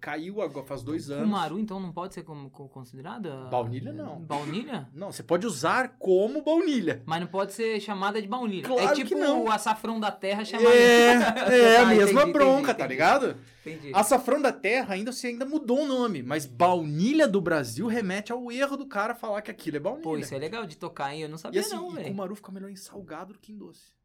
caiu agora faz dois anos. Cumaru, então, não pode ser como, como considerada? Baunilha, não. Baunilha? Não, você pode usar como baunilha. Mas não pode ser chamada de baunilha. Claro é que tipo não. o açafrão da terra chamado... É, é a Ah, mesma entendi, bronca, entendi, tá entendi. ligado? Entendi. Açafrão da terra ainda você ainda mudou o nome, mas baunilha do Brasil remete ao erro do cara falar que aquilo é baunilha. Pô, isso é legal de tocar, hein? Eu não E sabia assim, não, e velho. Kumaru fica melhor em salgado do que em doce.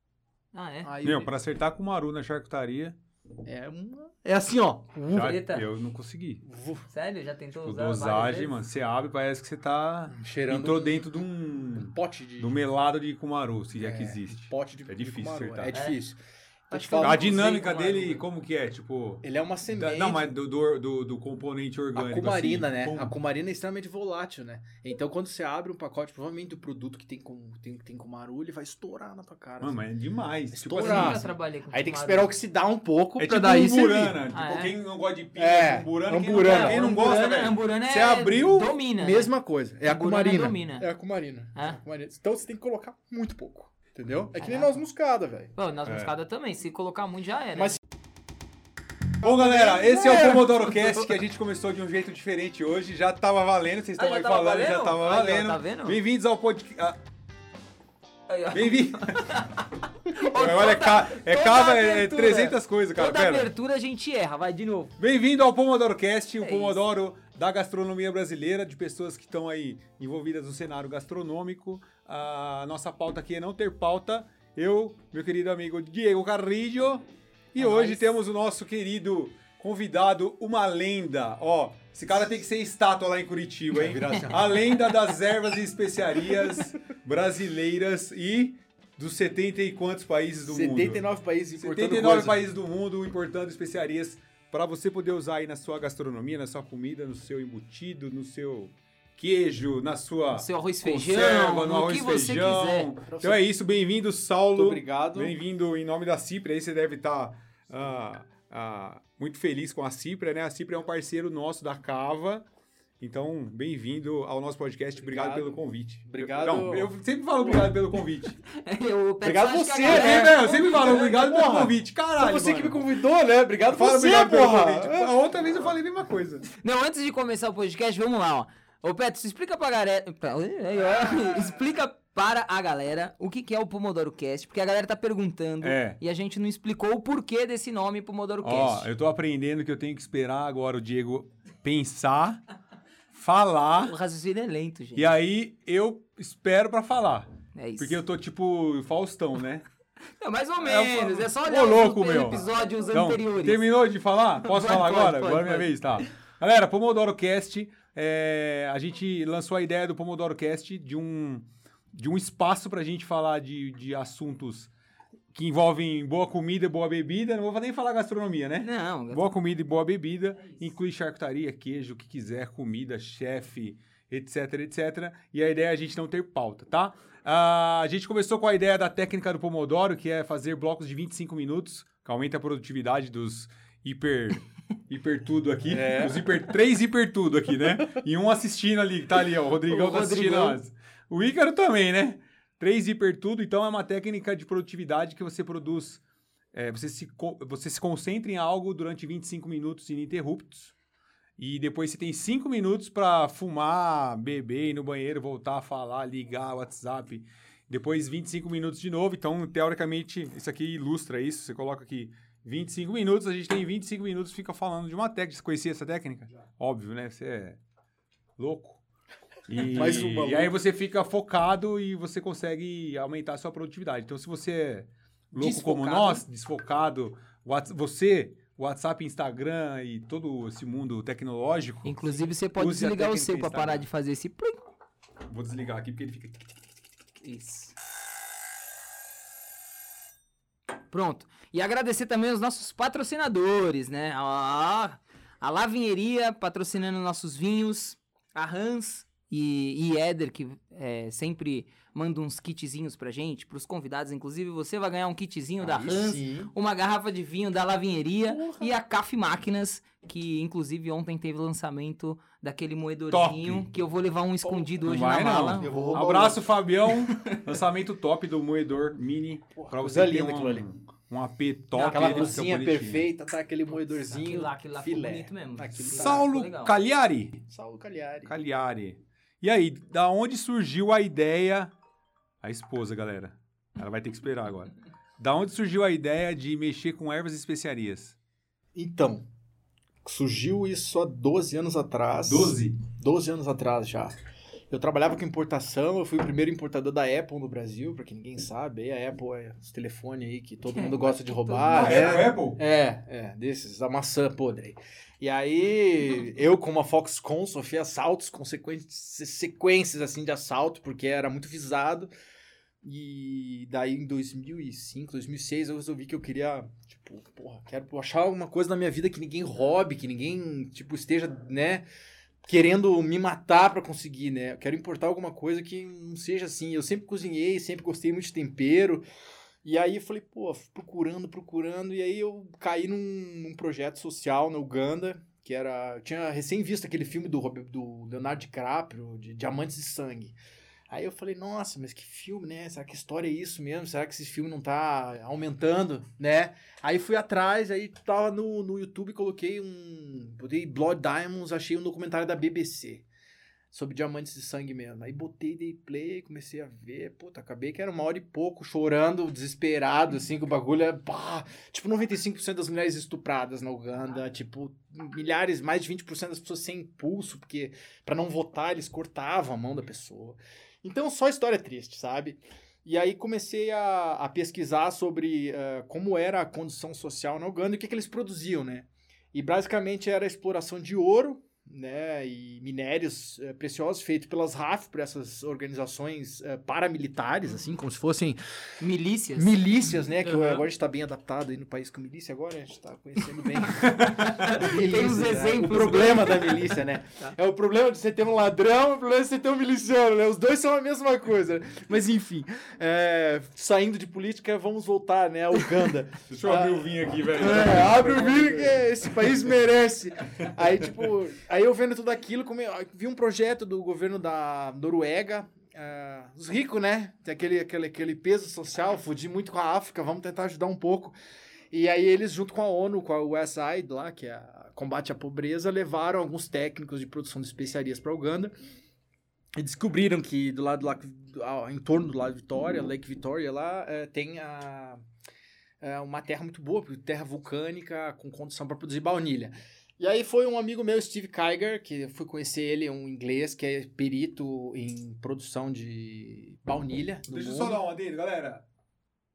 Ah, é? Aí Meu, pra acertar com o Maru na charcutaria, é uma é assim, ó. já- Eita. eu não consegui. Sério? Já tentou O usar dosagem, mano, você abre parece que você tá Cheirando entrou um- dentro de um um pote de do melado de Kumaru, se é, que É, existe. um pote de É de difícil Kumaru. acertar. É difícil. Tô Acho que A dinâmica dele, como que é? Tipo, ele é uma da- semente. não, mas do, do, do, do componente A orgânico cumarina, assim, né? como- A cumarina é extremamente volátil, né? Então, quando você abre um pacote, provavelmente do produto que tem com tem, tem cumaru, ele vai estourar na tua cara. Mano, assim. mas é demais. Tipo Eu Estourar. assim, nunca trabalhei com Aí tem que esperar oxidar um pouco é pra tipo daí um servir. burana. Tipo, Ah, é? quem não gosta de pinga, É, umburana, quem, umburana. Não, quem não gosta, Amburana- velho. Amburana Você é- abriu- Domina. né? Mesma coisa. É a cumarina. É a cumarina. É? É a cumarina. Então você tem que colocar muito pouco. Entendeu? É que nem Caraca. noz moscada, velho. Pô, nas É. moscadas também. Se colocar muito já era. Mas- Bom, galera, esse é o É. Pomodoro Cast que a gente começou de um jeito diferente hoje. Já tava valendo, vocês estão Ah, já aí tava falando, já valendo? tava Aí, ó, valendo. tá vendo? Bem-vindos ao podcast. Aí, ó. Bem-vindo. Olha, Olha, é, ca... é toda cava, é abertura. 300 coisas, cara. Toda Pera. abertura a gente erra. Vai, de novo. Bem-vindo ao Pomodoro Cast, o É Pomodoro da gastronomia brasileira, de pessoas que estão aí envolvidas no cenário gastronômico. A nossa pauta aqui é não ter pauta. Eu, meu querido amigo Diego Carrillo. E É hoje nóis. temos o nosso querido convidado, uma lenda. Ó, esse cara tem que ser estátua lá em Curitiba, hein? assim. A lenda das ervas e especiarias brasileiras e dos 70 e quantos países do mundo? 79 países importando 79 coisa. países do mundo importando especiarias para você poder usar aí na sua gastronomia, na sua comida, no seu embutido, no seu queijo, na sua No seu arroz e conserva, feijão, no no arroz que você feijão. quiser. Então é isso, bem-vindo, Saulo. Muito obrigado. Bem-vindo em nome da Cipra. Aí você deve estar muito feliz com a Cipra, né? A Cipra é um parceiro nosso da Cava. Então, bem-vindo ao nosso podcast. Obrigado, Obrigado. pelo convite. Obrigado. Não, eu sempre falo obrigado pelo convite. Eu peço Obrigado você, galera- É, velho, eu sempre falo obrigado pelo Porra. convite. Caralho, Foi você que me mano. convidou, né? Obrigado Fala você, obrigado pelo porra. convite. A outra vez eu falei a mesma coisa. Não, antes de começar o podcast, vamos lá, ó. Ô, Petro, explica pra galera. Ó. Explica para a galera o que, que é o Pomodoro Cast, porque a galera tá perguntando É. e a gente não explicou o porquê desse nome Pomodoro Ó, Cast. eu tô aprendendo que eu tenho que esperar agora o Diego pensar, falar, O raciocínio é lento, gente. e aí eu espero pra falar. É isso. Porque eu tô tipo Faustão, né? É, mais ou É, menos, é, eu- só Ô, olhar louco, os meu. episódios Então, anteriores. terminou de falar? Posso falar pode, agora? pode, agora é minha vez, tá. Galera, Pomodoro Cast, é, a gente lançou a ideia do Pomodoro Cast de um, de um espaço pra gente falar de, de assuntos que envolvem boa comida e boa bebida. Não vou nem falar gastronomia, né? Não, Boa comida e boa bebida, inclui charcutaria, queijo, o que quiser, comida, chefe, etc, etc. E a ideia é a gente não ter pauta, tá? Ah, a gente começou com a ideia da técnica do Pomodoro, que é fazer blocos de 25 minutos, que aumenta a produtividade dos hiper... Hiper tudo aqui. É. Os hiper, três hiper tudo aqui, né? E um assistindo ali, que tá ali, ó. O Rodrigão O tá assistindo. O Ícaro também, né? Três hiper tudo, então é uma técnica de produtividade que você produz é, você, se, você se concentra em algo durante 25 minutos ininterruptos. E depois você tem 5 minutos para fumar, beber, ir no banheiro, voltar a falar, ligar o WhatsApp. Depois 25 minutos de novo. Então, teoricamente, isso aqui ilustra isso. Você coloca aqui 25 minutos, a gente tem 25 minutos fica falando de uma técnica. Você conhecia essa técnica? Óbvio, né? Você é louco. E, Mais um e aí você fica focado e você consegue aumentar a sua produtividade. Então, se você é louco como Desfocado. nós, desfocado, Whats- você, WhatsApp, Instagram e todo esse mundo tecnológico, Inclusive, você pode desligar o seu pra Instagram. parar de fazer esse... vou desligar aqui porque ele fica. Isso. Pronto. E agradecer também aos nossos patrocinadores, né? A, a Lavinheria patrocinando nossos vinhos, a Hans e, e Éder, que é, sempre manda uns kitzinhos pra gente, pros convidados. Inclusive, você vai ganhar um kitzinho da Aí Hans, sim. uma garrafa de vinho da Lavinheria e a Caf Máquinas, que inclusive ontem teve lançamento daquele moedorzinho, Top. que eu vou levar um escondido hoje vai, na mala. Abraço, Fabião. Lançamento top do moedor mini. Porra, Pra você ter linda um, aquilo ali. Um AP top. Aquela cozinha perfeita, tá aquele moedorzinho. Aquilo lá, aquilo lá ficou filé. bonito mesmo. Aquilo tá- Saulo legal. Cagliari. Saulo Cagliari. Cagliari. E aí, da onde surgiu a ideia... A esposa, galera. Ela vai ter que esperar agora. Da onde surgiu a ideia de mexer com ervas e especiarias? Então, surgiu isso há 12 anos atrás. 12 anos atrás já. Eu trabalhava com importação, eu fui o primeiro importador da Apple no Brasil, pra quem ninguém sabe. Aí a Apple é os telefones aí que todo É, mundo gosta de roubar. é. Apple? É, é, desses, a maçã podre. aí. E aí, eu com uma Foxconn sofri assaltos, consequências, sequências assim de assalto, porque era muito visado. E daí em 2005, 2006, eu resolvi que eu queria, tipo, porra, quero achar alguma coisa na minha vida que ninguém roube, que ninguém, tipo, esteja, né, querendo me matar pra conseguir, né? Eu quero importar alguma coisa que não seja assim. Eu sempre cozinhei, sempre gostei muito de tempero. E aí eu falei, pô, procurando, procurando, e aí eu caí num, num projeto social na Uganda, que era. Tinha recém visto aquele filme do, do Leonardo DiCaprio, de Diamantes de Sangue. Aí eu falei, nossa, mas que filme, né? Será que história é isso mesmo? Será que esse filme não tá aumentando, né? Aí fui atrás, aí tava no, no YouTube, coloquei um. Botei Blood Diamonds, achei um documentário da BBC sobre diamantes de sangue mesmo. Aí botei, dei play, comecei a ver. Puta, acabei que era uma hora e pouco chorando, desesperado, assim, que o bagulho é. Pá, tipo, 95% das mulheres estupradas na Uganda, tipo, milhares, mais de 20% das pessoas sem impulso, porque para não votar eles cortavam a mão da pessoa. Então, só história triste, sabe? E aí comecei a, a pesquisar sobre eh, como era a condição social na Uganda e o que, que eles produziam, né? E basicamente era a exploração de ouro, né, e minérios eh, preciosos feitos pelas RAF, por essas organizações eh, paramilitares, assim, como se fossem Milícias. milícias, né, que Uhum. agora a gente tá bem adaptado aí no país com milícia, agora a gente tá conhecendo bem. Tem uns né? exemplos, O problema da milícia, né? Tá. É o problema de você ter um ladrão, o problema de você ter um miliciano, né? Os dois são a mesma coisa. Mas enfim, é, saindo de política, vamos voltar, né, a Uganda. Deixa eu abrir o vinho aqui, velho. É, abre o vídeo que esse país merece. Aí, tipo, aí eu vendo tudo aquilo, vi um projeto do governo da Noruega. ah, os ricos, né? Tem aquele, aquele, aquele peso social, fudi muito com a África, vamos tentar ajudar um pouco. E aí eles, junto com a ONU, com a USAID lá, que é a combate à pobreza, levaram alguns técnicos de produção de especiarias para Uganda e descobriram que do lado lá, em torno do lado Vitória, Lake Victoria lá, eh, tem a, é uma terra muito boa, terra vulcânica com condição para produzir baunilha. E aí foi um amigo meu, Steve Kyger, que eu fui conhecer ele, um inglês que é perito em produção de baunilha. Deixa eu mundo. só dar um adendo, galera.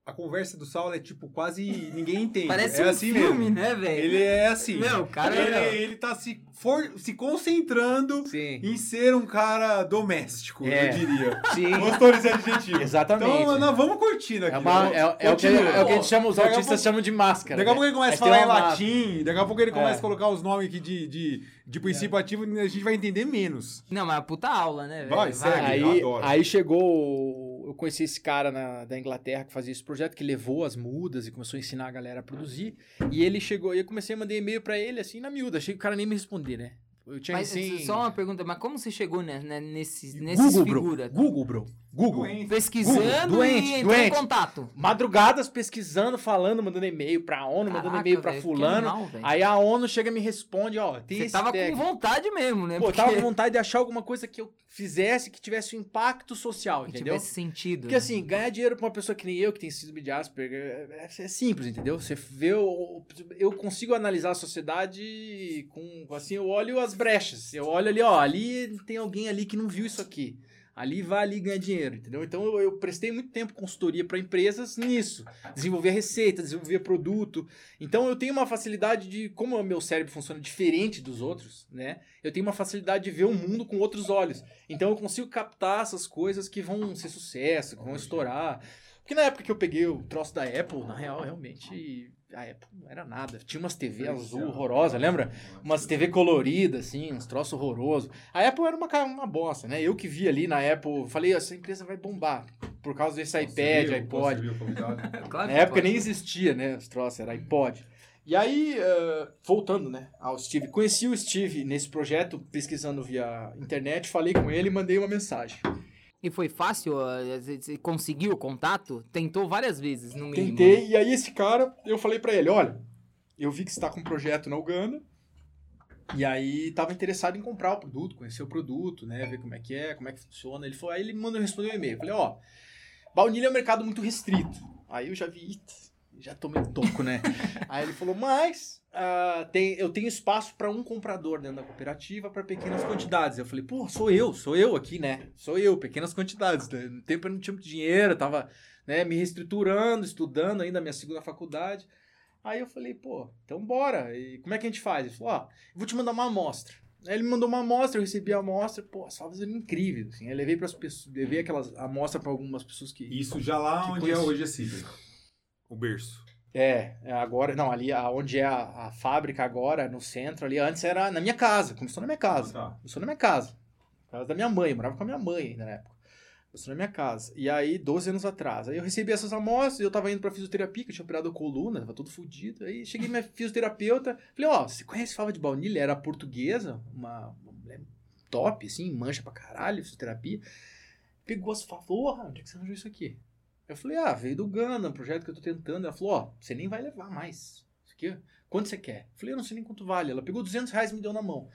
A conversa do Saulo é tipo quase ninguém entende. Parece é um assim filme, mesmo. né, velho? Ele é assim. Meu, o cara ele, é- ele tá se, for, se concentrando Sim. em ser um cara doméstico, É. eu diria. Sim. Gostou desse adjetivo? Exatamente. Então, nós vamos curtindo aqui. É, uma- é- é o que, é o que a gente chama, os Daqui a artistas pouco- chamam de máscara. Daqui a né? pouco ele começa a Aí falar em latim, daqui a pouco ele começa É. a colocar os nomes aqui de, de, de princípio ativo e a gente vai entender menos. Não, mas é puta aula, né, velho? Vai, segue. Aí, eu adoro. aí chegou. Eu conheci esse cara na- da Inglaterra que fazia esse projeto, que levou as mudas e começou a ensinar a galera a produzir. E ele chegou, e eu comecei a mandar e-mail pra ele, assim, na miúda. Achei que o cara nem me responder, né? Eu tinha Mas assim. só uma pergunta, mas como você chegou né, nesses, nesses Google, bro. Google, bro. Google. Doente. Pesquisando Google, doente, e doente. em contato. Madrugadas pesquisando, falando, mandando e-mail pra ONU, mandando Caraca, e-mail pra que fulano. velho. Aí a ONU chega e me responde, ó, tem Você esse tava técnico. com vontade mesmo, né? Pô, eu Porque tava com vontade de achar alguma coisa que eu fizesse que tivesse um impacto social, que entendeu? tivesse sentido. Porque assim, ganhar dinheiro pra uma pessoa que nem eu, que tem síndrome de Asperger, é, é simples, entendeu? Você vê, o- eu consigo analisar a sociedade com, assim, eu olho as brechas. Eu olho ali, ó, ali tem alguém ali que não viu isso aqui. Ali vai ali ganhar dinheiro, entendeu? Então eu, eu prestei muito tempo consultoria para empresas nisso. Desenvolver receita, desenvolver produto. Então eu tenho uma facilidade de, como o meu cérebro funciona diferente dos outros, né? Eu tenho uma facilidade de ver o mundo com outros olhos. Então eu consigo captar essas coisas que vão ser sucesso, que vão estourar. Porque na época que eu peguei o troço da Apple, na real, realmente a Apple não era nada. Tinha umas TV azul horrosa, lembra? Umas TV coloridas, assim, uns troços horrorosos. A Apple era uma, uma bosta, né? Eu que vi ali na Apple, falei, essa empresa vai bombar. Por causa desse iPad, iPod. Claro Na época pode. nem existia, né? Os troços, era iPod. E aí, eh, voltando, né, ao Steve. Conheci o Steve nesse projeto, pesquisando via internet, falei com ele e mandei uma mensagem. E foi fácil? Você você conseguiu o contato? Tentou várias vezes, no mínimo. Tentei, e aí esse cara, eu falei pra ele, olha, eu vi que você tá com um projeto na Uganda, e aí tava interessado em comprar o produto, conhecer o produto, né, ver como é que é, como é que funciona. Ele falou, aí ele me mandou responder um e-mail. Eu falei, ó, baunilha é um mercado muito restrito. Aí eu já vi, "Eita, já tomei um toco, né? aí ele falou, mas ah, tem, eu tenho espaço para um comprador dentro da cooperativa para pequenas quantidades. Eu falei, pô, sou eu, sou eu aqui, né? Sou eu, pequenas quantidades. né? No tempo eu não tinha muito dinheiro, tava né, me reestruturando, estudando ainda a minha segunda faculdade. Aí eu falei, pô, então bora. E como é que a gente faz? Ele falou, ó, eu vou te mandar uma amostra. Aí ele me mandou uma amostra, eu recebi a amostra, pô, as favas eram incríveis, assim. Eu levei para as pessoas, levei aquelas amostras para algumas pessoas que Isso já lá onde coisa. é hoje a Cibra. O berço. É, é, agora, não, ali onde é a, a fábrica agora, no centro ali, antes era na minha casa, começou na minha casa. Tá. Começou na minha casa. Casa da minha mãe, eu morava com a minha mãe ainda na época. Começou na minha casa. E aí, 12 anos atrás. Aí eu recebi essas amostras, eu tava indo pra fisioterapia, que eu tinha operado a coluna, tava todo fudido. Aí cheguei minha fisioterapeuta, falei, ó, você conhece fava de baunilha? Era portuguesa, uma, uma mulher top, assim, mancha pra caralho, fisioterapia. Pegou as favas, porra, onde é que você arranjou isso aqui? Eu falei, ah, veio do Gana, um projeto que eu tô tentando. Ela falou, ó, você nem vai levar mais. Isso aqui, quanto você quer? Eu falei, eu não sei nem quanto vale. Ela pegou 200 reais e me deu na mão.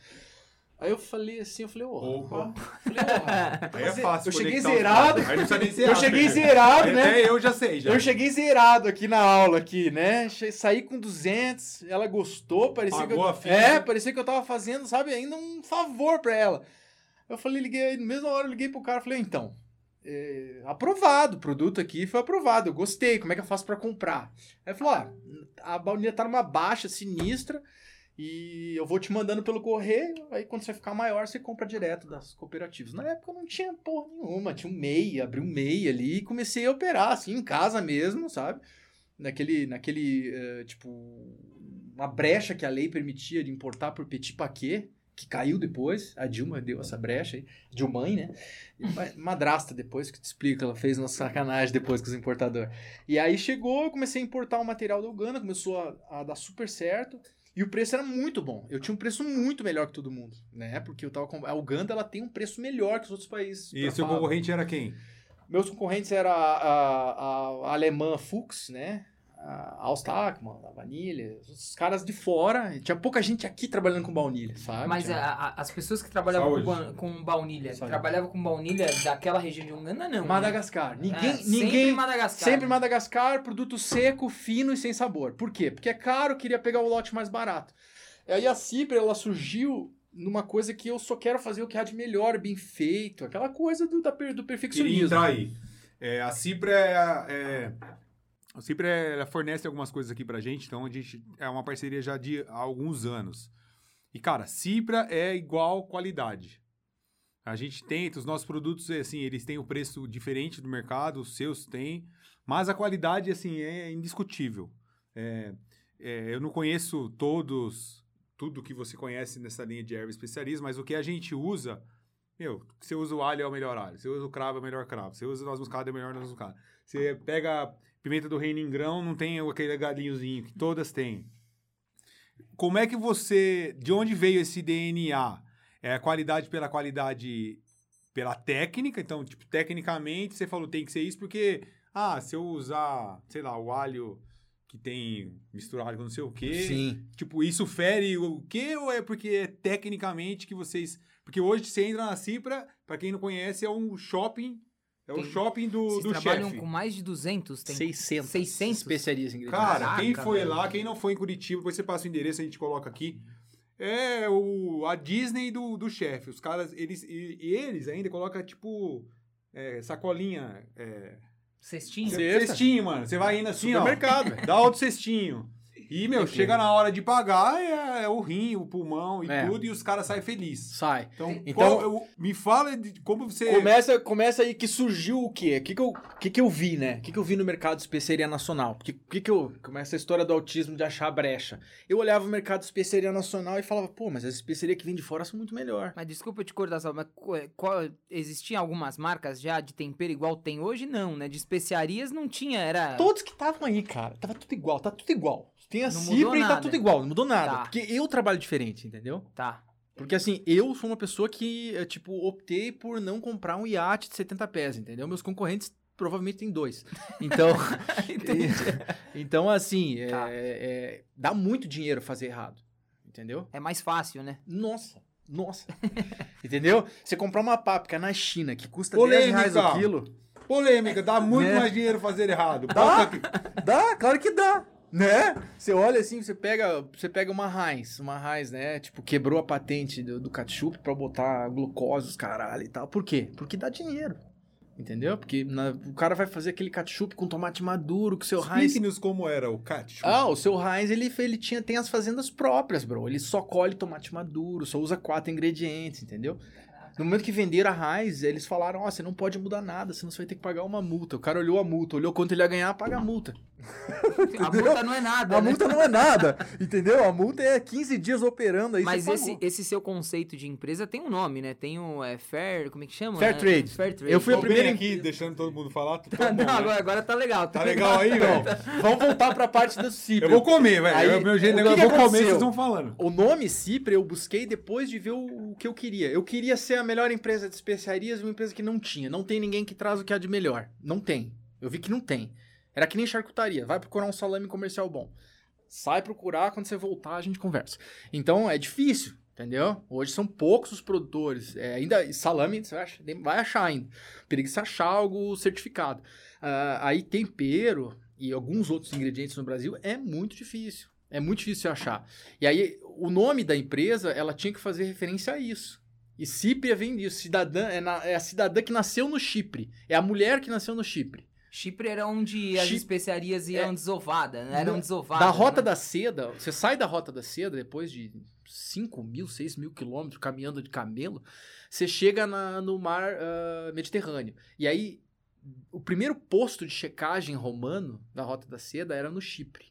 Aí eu falei assim, eu falei, ô, Opa. falei, ó, Aí é fácil. Eu cheguei conectar os zerado. Aí não precisa nem ser Eu cheguei né? zerado, né? Até eu já sei, já. Eu cheguei zerado aqui na aula aqui, né? Saí com 200, ela gostou, parecia que Pagou eu, a. É, parecia que eu tava fazendo, sabe, ainda um favor pra ela. Eu falei, liguei, na mesma hora eu liguei pro cara, falei, então, é, aprovado, o produto aqui foi aprovado, eu gostei, como é que eu faço pra comprar? Aí falou, ó, a baunilha tá numa baixa sinistra e eu vou te mandando pelo correio, aí quando você ficar maior, você compra direto das cooperativas. Na época eu não tinha porra nenhuma, tinha um MEI, abri um MEI ali e comecei a operar, assim, em casa mesmo, sabe? Naquele, naquele eh, tipo, uma brecha que a lei permitia de importar por petit paquet, que caiu depois, a Dilma deu essa brecha aí, Dilmãe, né? Ma- Madrasta depois, que te explica, ela fez nossa sacanagem depois com os importadores. E aí chegou, eu comecei a importar o material da Uganda, começou a, a dar super certo, e o preço era muito bom. Eu tinha um preço muito melhor que todo mundo, né? Porque eu tava com... a Uganda ela tem um preço melhor que os outros países. E seu concorrente era quem? Meus concorrentes eram a, a, a alemã Fuchs, né? A Alstakman, a Vanilha, os caras de fora. Tinha pouca gente aqui trabalhando com baunilha, sabe? Mas a- a- as pessoas que trabalhavam com, Saúde. ba- com baunilha, Saúde. trabalhavam com baunilha daquela região de Uganda, não. né? Madagascar. Ninguém, É, ninguém, Sempre Madagascar. Sempre Madagascar, produto seco, fino e sem sabor. Por quê? Porque é caro, queria pegar o lote mais barato. E aí a Cipra, ela surgiu numa coisa que eu só quero fazer o que há de melhor, bem feito. Aquela coisa do, da, do Queria perfeccionismo. entrar aí. É, a Cipra é, é- a Cipra é- ela fornece algumas coisas aqui pra gente, então a gente é uma parceria já de há alguns anos. E cara, Cipra é igual qualidade. A gente tenta, os nossos produtos, assim, eles têm o preço diferente do mercado, os seus têm, mas a qualidade, assim, é indiscutível. É, é, eu não conheço todos, tudo que você conhece nessa linha de erva especiarias, mas o que a gente usa, meu, você usa o alho é o melhor alho, você usa o cravo é o melhor cravo, você usa o noz moscada é o melhor noz moscada. Você pega pimenta do reino em grão, não tem aquele galinhozinho que todas têm. Como é que você, de onde veio esse DNA? É a qualidade pela qualidade, pela técnica, então, tipo, tecnicamente você falou tem que ser isso porque, ah, se eu usar, sei lá, o alho que tem misturado com não sei o quê, Sim. Tipo, isso fere o quê? Ou é porque é tecnicamente que vocês. Porque hoje você entra na Cipra, pra quem não conhece, é um shopping. É o Tem- shopping do, Vocês do trabalham chefe. com mais de 200? Tem 600. 600? especiarias ingredientes. Cara, Caraca, quem foi velho. lá, quem não foi em Curitiba, depois você passa o endereço, a gente coloca aqui. É o, a Disney do, do chefe. Os caras, eles. E, e eles ainda colocam, tipo, é, sacolinha. É, Cestinho? Cesta. cestinho, mano. Você vai indo assim, ó. Supermercado, velho. Dá outro cestinho. E, meu, chega na hora de pagar, é, é o rim, o pulmão e É. tudo, e os caras saem felizes. Sai. Então, Então- qual- eu- me fala de como você. Começa, começa aí que surgiu o quê? O que que eu, o que que eu vi, né? O que que eu vi no mercado de especiaria nacional? O que, o que que eu... Começa a história do autismo de achar brecha. Eu olhava o mercado de especiaria nacional e falava, pô, mas as especiarias que vêm de fora são muito melhor. Mas desculpa eu te cortar, só, mas qual, qual- existiam algumas marcas já de tempero igual tem hoje? Não, né? De especiarias não tinha, era... Todos que estavam aí, cara, tava tudo igual, tá tudo igual. Tem a Não e tá nada. tudo igual, não mudou nada. Tá. Porque eu trabalho diferente, entendeu? Tá. Porque assim, eu sou uma pessoa que, é, tipo, optei por não comprar um iate de 70 pés, entendeu? Meus concorrentes provavelmente têm dois. Então, Entendi. então assim, é- Tá. é- dá muito dinheiro fazer errado, entendeu? É mais fácil, né? Nossa, nossa. entendeu? Você comprar uma páprica na China que custa Polêmica. 10 reais o quilo, Polêmica, dá muito Né? mais dinheiro fazer errado. Dá? Aqui. Dá, claro que dá. Né? Você olha assim, você pega, você pega uma Heinz, uma Heinz, né? Tipo, quebrou a patente do, do ketchup pra botar glucose, os caralho e tal. Por quê? Porque dá dinheiro. Entendeu? Porque na- o cara vai fazer aquele ketchup com tomate maduro, que o seu Heinz. Explique-nos como era o ketchup. Ah, o seu Heinz, ele, ele tinha, tem as fazendas próprias, bro. Ele só colhe tomate maduro, só usa quatro ingredientes, entendeu? No momento que venderam a Heinz, eles falaram, ó, você não pode mudar nada, senão você vai ter que pagar uma multa. O cara olhou a multa, olhou quanto ele ia ganhar, paga a multa. A multa não é nada, A né? multa não é nada, entendeu? A multa é 15 dias operando aí. Mas esse, esse seu conceito de empresa tem um nome, né? Tem o é, Fair, como é que chama? Fair né? trade. Fair Trade. Eu fui a Tô primeira bem aqui, deixando todo mundo falar. Tô bom, Não, né? agora, agora tá legal. Tá legal aí, velho? Vamos voltar pra parte do Cipre. Eu vou comer, velho. Aí, É o meu jeito, eu que vou comer, vocês vão falando. O nome Cipre eu busquei depois de ver o, o que eu queria. Eu queria ser a melhor empresa de especiarias, uma empresa que não tinha. Não tem ninguém que traz o que há de melhor. Não tem. Eu vi que não tem. Era que nem charcutaria. Vai procurar um salame comercial bom. Sai procurar, quando você voltar a gente conversa. Então é difícil, entendeu? Hoje são poucos os produtores. É, ainda salame você vai achar, vai achar ainda. Perigo você achar algo certificado. Ah, aí tempero e alguns outros ingredientes no Brasil é muito difícil. É muito difícil achar. E aí, o nome da empresa, ela tinha que fazer referência a isso. E Cipria vem disso. Cidadã, é, na- é a cidadã que nasceu no Chipre. É a mulher que nasceu no Chipre. Chipre era onde as Chi- especiarias iam É. desovadas, né? Eram desovadas. da Rota né? da Seda, você sai da Rota da Seda depois de 5 mil, 6 mil quilômetros caminhando de camelo, você chega na- no mar ah, Mediterrâneo. E aí, o primeiro posto de checagem romano da Rota da Seda era no Chipre.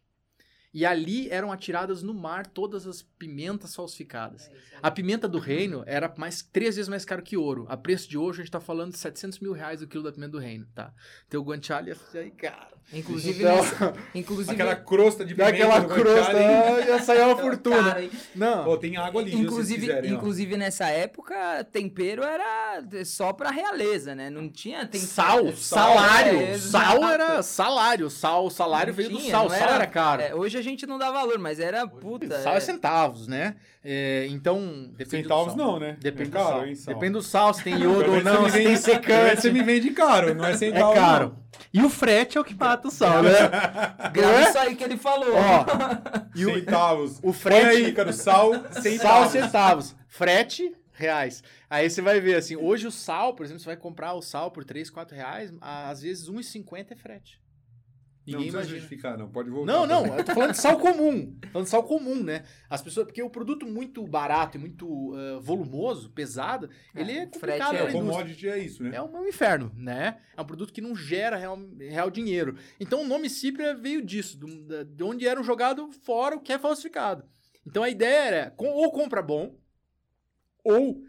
E ali eram atiradas no mar todas as pimentas falsificadas. A pimenta do reino era mais, três vezes mais caro que ouro. A preço de hoje, a gente tá falando de 700 mil reais o quilo da pimenta do reino, tá? Então o guanciale ia aí, cara. Inclusive, Então, nessa- inclusive Aquela crosta de pimenta aquela no crosta, ah, ia sair uma fortuna. Cara? Não. Pô, tem água ali, inclusive, quiserem, ó. inclusive nessa época, tempero era só pra realeza, né? Não tinha tempero. Sal, salário. É, sal era salário. Sal, salário Não veio do tinha, sal. não Sal era caro. é, hoje a gente não dá valor, mas era puta. sal é é- centavos, né? É, então, depende Centavos do sal. não, né? Depende É do caro, sal. hein, sal. Depende do sal, se tem iodo ou não, você se me tem secante. Você me vende caro, não é É centavo. caro. E o frete é o que mata o sal, né? Grava é? isso aí que ele falou. Ó, E o... Centavos. o frete- Põe aí, cara, o sal, Sal centavos. centavos. Frete, reais. Aí você vai ver assim, hoje o sal, por exemplo, você vai comprar o sal por 3, 4 reais, às vezes 1,50 é frete. Não Ninguém precisa imagina. justificar, não. Pode voltar. Não, não, eu tô falando de sal comum. Falando de sal comum, né? As pessoas, porque o produto muito barato e muito ah, volumoso, pesado, É, ele é complicado é- commodity é isso, né? É um inferno, né? É um produto que não gera real, real dinheiro. Então o nome Cipria veio disso, do- de onde era jogado fora o que é falsificado. Então a ideia era com- ou compra bom, ou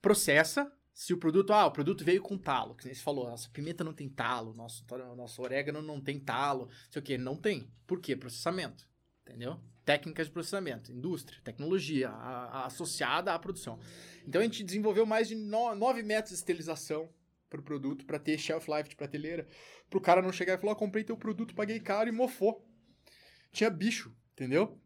processa. Se o produto, ah, o produto veio com talo, que nem você falou, nossa pimenta não tem talo, nosso, nosso orégano não tem talo, sei o que, não tem. Por quê? Processamento, entendeu? Técnicas de processamento, indústria, tecnologia a- a- associada à produção. Então a gente desenvolveu mais de 9 métodos de esterilização para o produto, para ter shelf life de prateleira, para o cara não chegar e falar, "Ah, comprei teu produto, paguei caro e mofou. Tinha bicho, entendeu?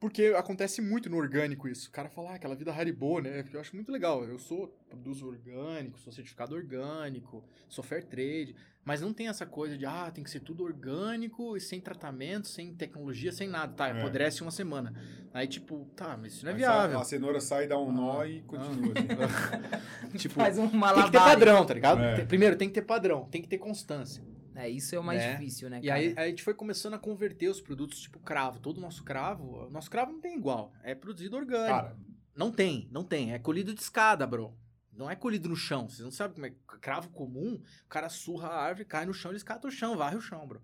Porque acontece muito no orgânico isso. O cara fala, ah, aquela vida Haribo, né? Eu acho muito legal. Eu sou, produzo orgânico, sou certificado orgânico, sou fair trade. Mas não tem essa coisa de, ah, tem que ser tudo orgânico e sem tratamento, sem tecnologia, sem nada. Tá, É. apodrece uma semana. Aí, tipo, tá, mas isso não é Aí viável. A cenoura sai, dá um nó Ah, e continua. assim. tipo, Faz um tem que ter malabar. padrão, tá ligado? É. Primeiro, tem que ter padrão, tem que ter constância. É, isso é o mais Né? difícil, né, E cara? aí, aí a gente foi começando a converter os produtos, tipo cravo. Todo o nosso cravo, o nosso cravo não tem igual. É produzido orgânico. Cara, Não tem, não tem. É colhido de escada, bro. Não é colhido no chão. Vocês não sabem como é. Cravo comum, o cara surra a árvore, cai no chão, eles catam o chão, varre o chão, bro.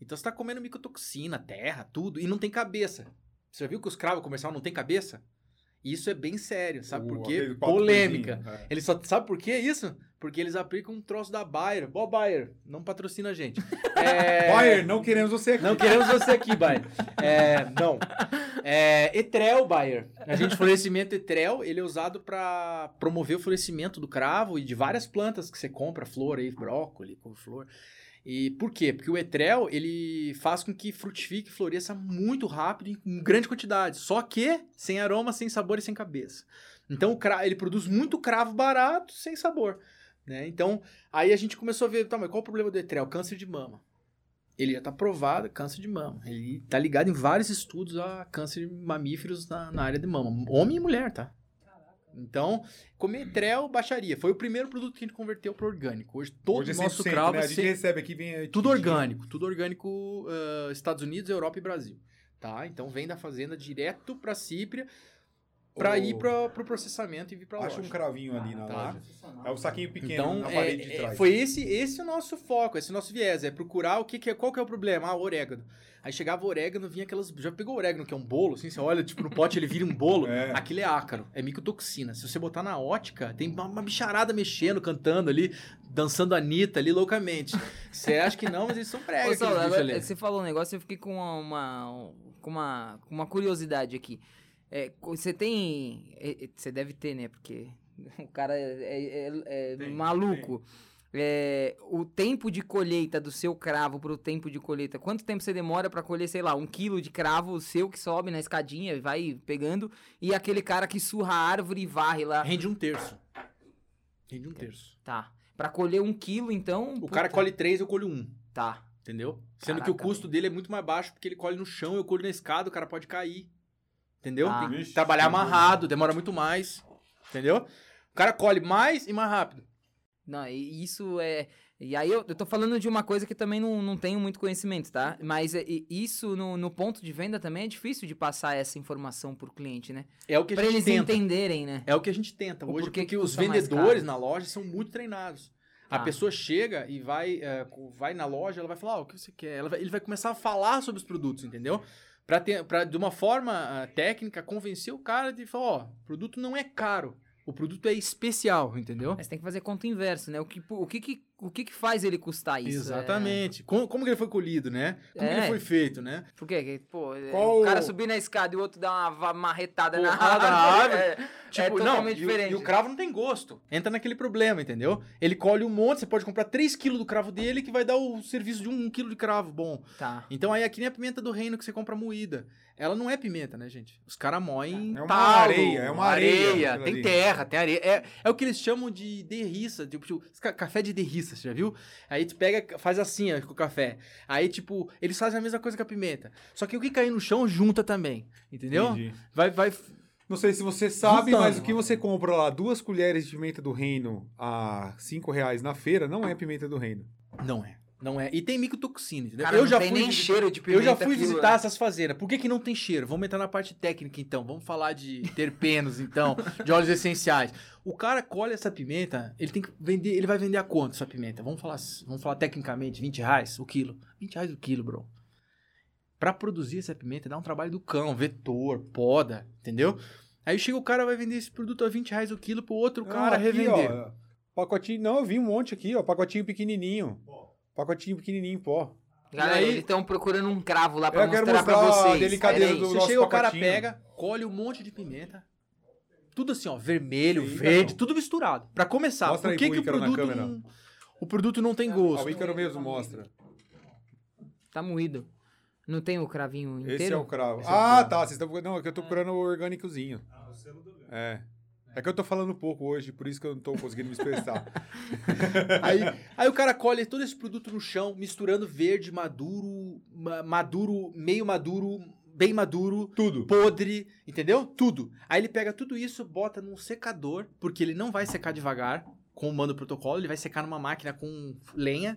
Então você tá comendo micotoxina, terra, tudo, e não tem cabeça. Você já viu que os cravos comercial não tem cabeça? Isso é bem sério, sabe por quê? Polêmica. coisinhos, é. Ele só sabe por que isso? Porque eles aplicam um troço da Bayer. Bó Bayer, não patrocina a gente. É... Bayer, não queremos você aqui. Não queremos você aqui, Bayer. É, não. É, etrel, Bayer. A gente florescimento etrel, ele é usado para promover o florescimento do cravo e de várias plantas que você compra, flor aí, brócolis, couve-flor. E por quê? Porque o etrel, ele faz com que frutifique e floresça muito rápido em grande quantidade. Só que sem aroma, sem sabor e sem cabeça. Então o ele produz muito cravo barato, sem sabor. Né? Então, aí a gente começou a ver, tá, mas qual o problema do etrel? Câncer de mama. Ele já está provado câncer de mama. Ele está ligado em vários estudos a câncer de mamíferos na, na área de mama. Homem e mulher, tá? Então, comer etrel, baixaria. Foi o primeiro produto que a gente converteu para orgânico. Hoje, todo Hoje é o nosso 100%, cravo né? é A gente cem- recebe aqui, vem... tudo orgânico. Tudo orgânico ah, Estados Unidos, Europa e Brasil. Tá? Então, vem da fazenda direto para Cípria para Ô, ir para o pro processamento e vir para Acha loja. um cravinho ali na Tá. loja. É o saquinho pequeno Então, na é- parede de é- trás. foi esse, esse o nosso foco, esse o nosso viés, é procurar o que, que é, qual que é o problema, ah, o orégano. Aí chegava o orégano, vinha aquelas, já pegou o orégano que é um bolo, assim, você olha, tipo, no pote ele vira um bolo, É. aquilo é ácaro, é micotoxina. Se você botar na ótica, tem uma, uma bicharada mexendo, cantando ali, dançando a Anitta ali loucamente. Você acha que não, mas eles são Ô, Saulo, ali. você falou um negócio, eu fiquei com uma, uma, com uma, com uma curiosidade aqui. É, você tem. é, é, Você deve ter, né? Porque o cara é, é- é- é Tem, maluco. É, o tempo de colheita do seu cravo pro tempo de colheita, quanto tempo você demora pra colher, sei lá, um quilo de cravo seu que sobe na escadinha e vai pegando, e aquele cara que surra a árvore e varre lá. Rende um terço. Rende um terço. Tá. Pra colher um quilo, então. O cara puta, colhe três, eu colho um. Tá. Entendeu? Sendo que o Caraca, custo dele é muito mais baixo, porque ele colhe no chão, eu colho na escada, o cara pode cair. Entendeu? Ah. Tem que Vixe, trabalhar que amarrado, demora muito mais. Entendeu? O cara colhe mais e mais rápido. Não, e isso é. E aí eu, eu tô falando de uma coisa que também não, não tenho muito conhecimento, tá? Mas é- isso no, no ponto de venda também é difícil de passar essa informação pro cliente, né? É o que a Pra gente eles tenta. entenderem, né? É o que a gente tenta hoje, porque que os vendedores na loja são muito treinados. A Tá. pessoa chega e vai, é, vai na loja, ela vai falar, "Ah, o que você quer? Ela vai- ele vai começar a falar sobre os produtos, entendeu? Pra, ter, pra de uma forma ah, técnica, convencer o cara de falar, ó, o produto não é caro, o produto é especial, entendeu? Mas tem que fazer conta inverso, né? O que, o que, que, o que, que faz ele custar isso? Exatamente. Como, como que ele foi colhido, né? Como que É. ele foi feito, né? É, por quê? Que, Pô, é, Qual o cara subir na escada e o outro dar uma marretada na Porrada na árvore. árvore. É, Tipo, é não, totalmente e o- diferente. E o cravo não tem gosto. Entra naquele problema, entendeu? Ele colhe um monte, você pode comprar 3 quilos do cravo dele que vai dar o serviço de 1 quilo de cravo bom. Tá. Então aí aqui nem a pimenta do reino que você compra moída. Ela não é pimenta, né, gente? Os caras moem É uma talo, areia, é uma areia aquilo Tem ali. terra, tem areia. É, é o que eles chamam de derriça, tipo, tipo, ca- café de derriça, você já viu? Aí tu pega, faz assim, ó, com o café. Aí, tipo, eles fazem a mesma coisa com a pimenta. Só que o que cair no chão junta também, entendeu? Entendi. Vai, vai... Não sei se você sabe, mas o que você compra lá, duas colheres de pimenta do reino a cinco reais na feira, não é pimenta do reino. Não é. Não é. E tem micotoxina, entendeu? Cara, eu não já tem fui nem visi- cheiro de Eu pimenta. já fui aquilo, visitar né? essas fazendas. Por que, que não tem cheiro? Vamos entrar na parte técnica, então. Vamos falar de terpenos, então, de óleos essenciais. O cara colhe essa pimenta, ele tem que vender, ele vai vender a quanto essa pimenta? Vamos falar, vamos falar tecnicamente, 20 reais o quilo. 20 reais o quilo, bro. Pra produzir essa pimenta dá um trabalho do cão, vetor, poda, entendeu? Aí chega o cara vai vender esse produto a 20 reais o quilo pro outro cara aqui, revender. ó, pacotinho, não, eu vi um monte aqui, ó, pacotinho pequenininho. Pacotinho pequenininho em pó. Galera, aí- eles estão procurando um cravo lá pra Eu quero mostrar pra mostrar a vocês. delicadeza Pera aí. do- Você nosso chega, o cara pacotinho. pega, colhe um monte de pimenta. Tudo assim, ó, vermelho, Eita, verde, não. tudo misturado. Pra começar, Mostra por aí que, pro que o Ícaro na produto câmera. não, o produto não tem Ah, gosto? o Ícaro mesmo mostra. Tá moído. Não tem o cravinho inteiro? Esse é o cravo. Esse é o ah, cravo. tá. Vocês estão Não, é que eu tô procurando o orgânicozinho. É. É que eu tô falando pouco hoje, por isso que eu não tô conseguindo me expressar. Aí, aí o cara colhe todo esse produto no chão, misturando verde, maduro, ma- maduro, meio maduro, bem maduro, Tudo. podre, entendeu? Tudo. Aí ele pega tudo isso, bota num secador, porque ele não vai secar devagar com o mando protocolo, ele vai secar numa máquina com lenha.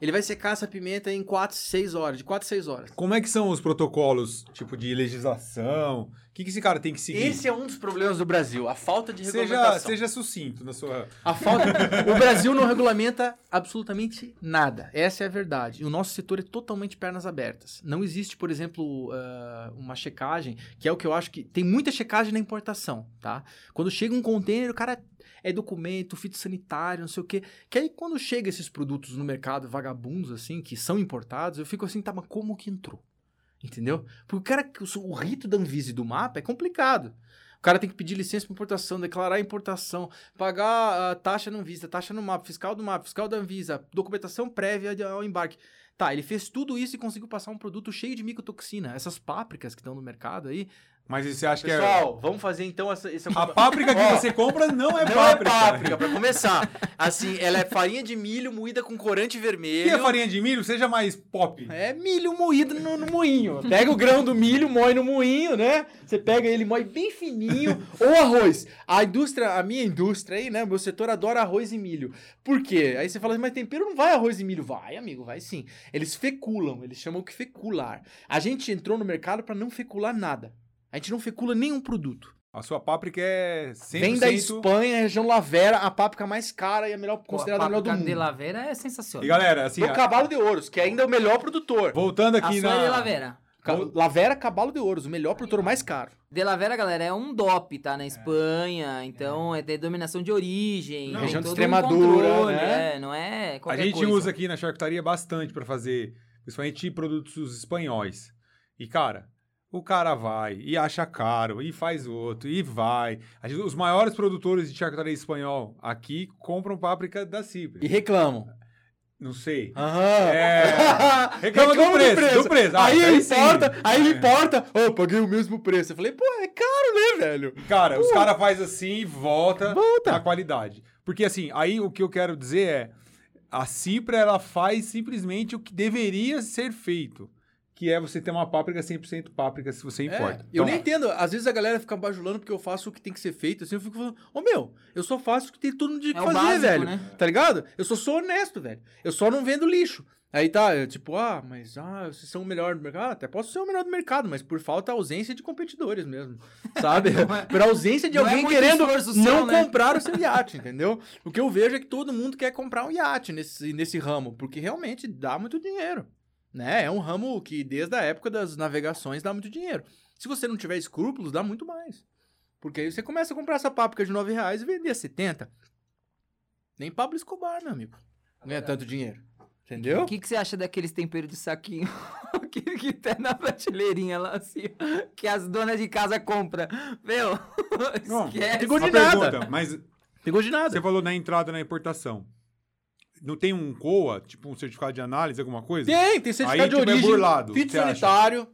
Ele vai secar essa pimenta em 4, 6 horas, de 4 a 6 horas. Como é que são os protocolos, tipo, de legislação? O que, que esse cara tem que seguir? Esse é um dos problemas do Brasil, a falta de seja, regulamentação. seja sucinto na sua... A falta... o Brasil não regulamenta absolutamente nada. Essa é a verdade. E o nosso setor é totalmente pernas abertas. Não existe, por exemplo, ah, uma checagem, que é o que eu acho que. Tem muita checagem na importação, tá? Quando chega um container, o cara é documento, fitossanitário, não sei o quê. Que aí quando chega esses produtos no mercado vagabundos, assim, que são importados, eu fico assim, tá, mas como que entrou? Entendeu? Porque o cara, o rito da Anvisa e do mapa é complicado. O cara tem que pedir licença para importação, declarar importação, pagar a taxa no Anvisa, taxa no mapa, fiscal do mapa, fiscal da Anvisa, documentação prévia ao embarque. Tá, ele fez tudo isso e conseguiu passar um produto cheio de micotoxina. Essas pápricas que estão no mercado aí. Mas você acha Pessoal, vamos fazer então essa, que é... A páprica que você compra não é não páprica. é páprica, pra começar. Assim, ela é farinha de milho moída com corante vermelho. E a farinha de milho, seja mais pop. É milho moído no, no moinho. Pega o grão do milho, moe no moinho, né? Você pega ele, moe bem fininho. ou arroz. A indústria, a minha indústria aí, né? Meu setor adora arroz e milho. Por quê? Aí você fala, mas tempero não vai arroz e milho. Vai, amigo, vai sim. Eles feculam, eles chamam que fecular. A gente entrou no mercado pra não fecular nada. A gente não fecula nenhum produto. A sua páprica é 100%... Vem da Espanha, região Lavera, a páprica mais cara e a melhor, considerada a melhor do Páprica mundo. de Lavera é sensacional. E galera, assim, Do a- Cavalo de Ouros, que ainda é o melhor produtor. voltando a aqui sua é de na... Lavera. Ca- Lavera, Cavalo de Ouros, o melhor produtor mais caro. De Lavera, galera, é um DOP, tá? Na Espanha, então é denominação de origem. Não, região de Extremadura, controle, né? É, não é A gente coisa. usa aqui na charcutaria bastante pra fazer, principalmente produtos espanhóis. E, cara, o cara vai e acha caro, e faz outro, e vai. A gente- os maiores produtores de charcutaria espanhol aqui compram páprica da E Cipre. reclamam. Não sei. Aham. É. Reclama do preço, do preço. Ah, aí ele aí sim. importa, aí ele É. importa. Ô, paguei o mesmo preço. Eu falei, pô, é caro, né, velho? Cara, os caras fazem assim e volta, Volta. na qualidade. Porque assim, aí o que eu quero dizer é, a Cipra, ela faz simplesmente o que deveria ser feito. Que é você ter uma páprica 100% páprica, se você importa. É, eu Então, nem entendo. Às vezes a galera fica bajulando porque eu faço o que tem que ser feito. Assim, eu fico falando, ô meu, eu só faço o que tem todo mundo que É fazer, básico, velho. né? Tá ligado? Eu só sou honesto, velho. Eu só não vendo lixo. Aí tá, é tipo, ah, mas ah, vocês são o melhor do mercado. Ah, até posso ser o melhor do mercado, mas por falta ausência de competidores mesmo. Sabe? por ausência de é alguém muito querendo não né? comprar o seu iate, entendeu? O que eu vejo é que todo mundo quer comprar um iate nesse, nesse ramo, porque realmente dá muito dinheiro. Né? É um ramo que desde a época das navegações dá muito dinheiro. Se você não tiver escrúpulos, dá muito mais. Porque aí você começa a comprar essa páprica de 9 reais e vender a 70. Nem Pablo Escobar, meu amigo. Ganha tanto dinheiro. Entendeu? O que, que você acha daqueles temperos de saquinho que, que tá na prateleirinha lá assim, que as donas de casa compram? Meu, Não, esquece. Ficou de nada. pergunta, mas Tem gosto de nada. você falou na entrada na importação. Não tem um COA, tipo um certificado de análise, alguma coisa? Tem, tem certificado Aí, de tipo, é origem, burlado, fito você acha? sanitário.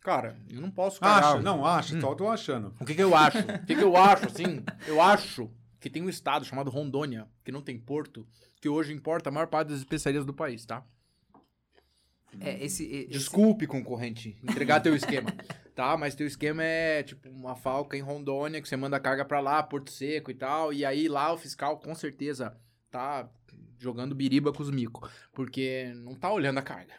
Cara, eu não posso cagar. não, acha, só tô achando. O que, que eu acho? O que, que eu acho, assim? Eu acho que tem um estado chamado Rondônia, que não tem porto, que hoje importa a maior parte das especiarias do país, tá? É, esse, esse- Desculpe, concorrente, entregar teu esquema. Tá, mas teu esquema é tipo uma falca em Rondônia, que você manda carga pra lá, Porto Seco e tal, e aí lá o fiscal com certeza tá jogando biriba com os micos, porque não tá olhando a carga.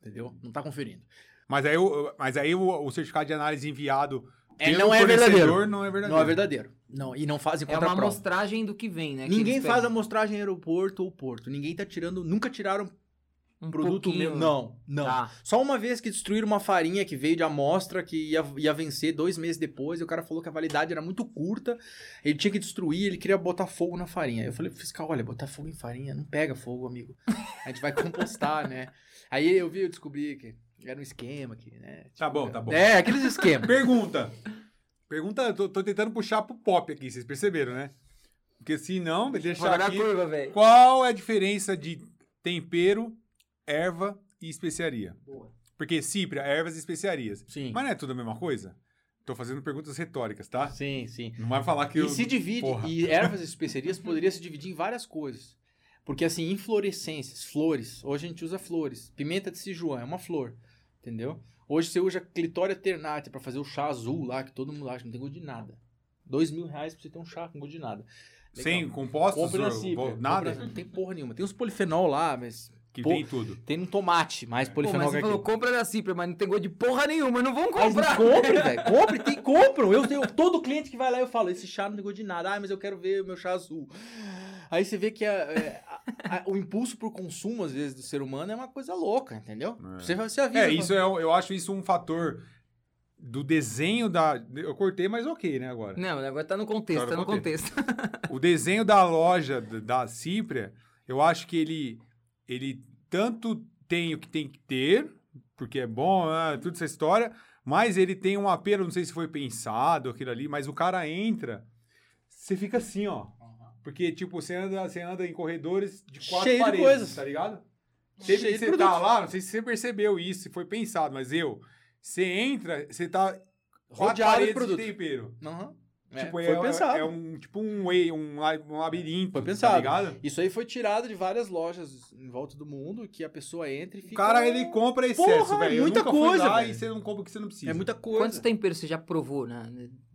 Entendeu? Não tá conferindo. Mas aí, o, mas aí o, o certificado de análise enviado É, não é verdadeiro. não é verdadeiro. Não é verdadeiro. Não, e não fazem é uma amostragem do que vem, né? Ninguém faz pegam. amostragem em aeroporto ou porto. Ninguém tá tirando, nunca tiraram um produto pouquinho. meu. Não, não. Tá. Só uma vez que destruíram uma farinha que veio de amostra que ia, ia vencer dois meses depois, e o cara falou que a validade era muito curta, ele tinha que destruir, ele queria botar fogo na farinha. Eu falei pro fiscal, olha, botar fogo em farinha não pega fogo, amigo. A gente vai compostar, né? Aí eu vi, eu descobri que era um esquema aqui, né? Tá bom, tá bom. É, aqueles esquemas. Pergunta. Pergunta, tô, tô tentando puxar pro pop aqui, vocês perceberam, né? Porque se não, da aqui. curva, velho. Qual é a diferença de tempero, erva e especiaria? Boa. Porque Cipria, ervas e especiarias. Sim. Mas não é tudo a mesma coisa? Tô fazendo perguntas retóricas, tá? Sim, sim. Não vai falar que E eu... se divide, Porra. e ervas e especiarias poderia se dividir em várias coisas. Porque assim, inflorescências, flores, hoje a gente usa flores. Pimenta de Sijuan é uma flor, entendeu? Hoje você usa clitória ternate pra fazer o chá azul lá, que todo mundo acha, não tem gosto de nada. Dois mil reais pra você ter um chá com gosto de nada. Legal. Sem compostos? Compre na Cipria. nada? Não tem porra nenhuma. Tem uns polifenol lá, mas Que Pô, tem tudo. Tem no tomate, mais Pô, polifenol mas que você falou, compra da Cipra, mas não tem gosto de porra nenhuma, não vão Mas comprar. compre, velho. Compre, tem, compram. Eu tenho todo cliente que vai lá eu falo, esse chá não tem gosto de nada. Ah, mas eu quero ver o meu chá azul. Aí você vê que a- é, a- a- o impulso por consumo, às vezes, do ser humano é uma coisa louca, entendeu? É. Você, você avisa. É, isso é, eu acho isso um fator do desenho da. Eu cortei, mas ok, né, agora. Não, agora tá no contexto, Tá tá no contexto. O desenho da loja da Cipria, eu acho que ele, ele tanto tem o que tem que ter, porque é bom, né, toda essa história, mas ele tem um apelo, não sei se foi pensado aquilo ali, mas o cara entra, você fica assim, ó. Porque, tipo, você anda, você anda em corredores de quatro Cheio de paredes, coisas. tá ligado? Teve Cheio que de você tá lá, não sei se você percebeu isso, se foi pensado, mas eu, você entra, você tá quatro Rodeado de paredes de produto. tempero. Aham. É, Tipo, foi é, pensado. é um tipo um, way, um, la- um labirinto, Foi tá pensado. ligado? Isso aí foi tirado de várias lojas em volta do mundo que a pessoa entra e O fica. cara, ele compra excesso, Porra, velho. Eu muita nunca fui coisa, lá velho. e você não compra o que você não precisa. É muita coisa. Quantos temperos você já provou na,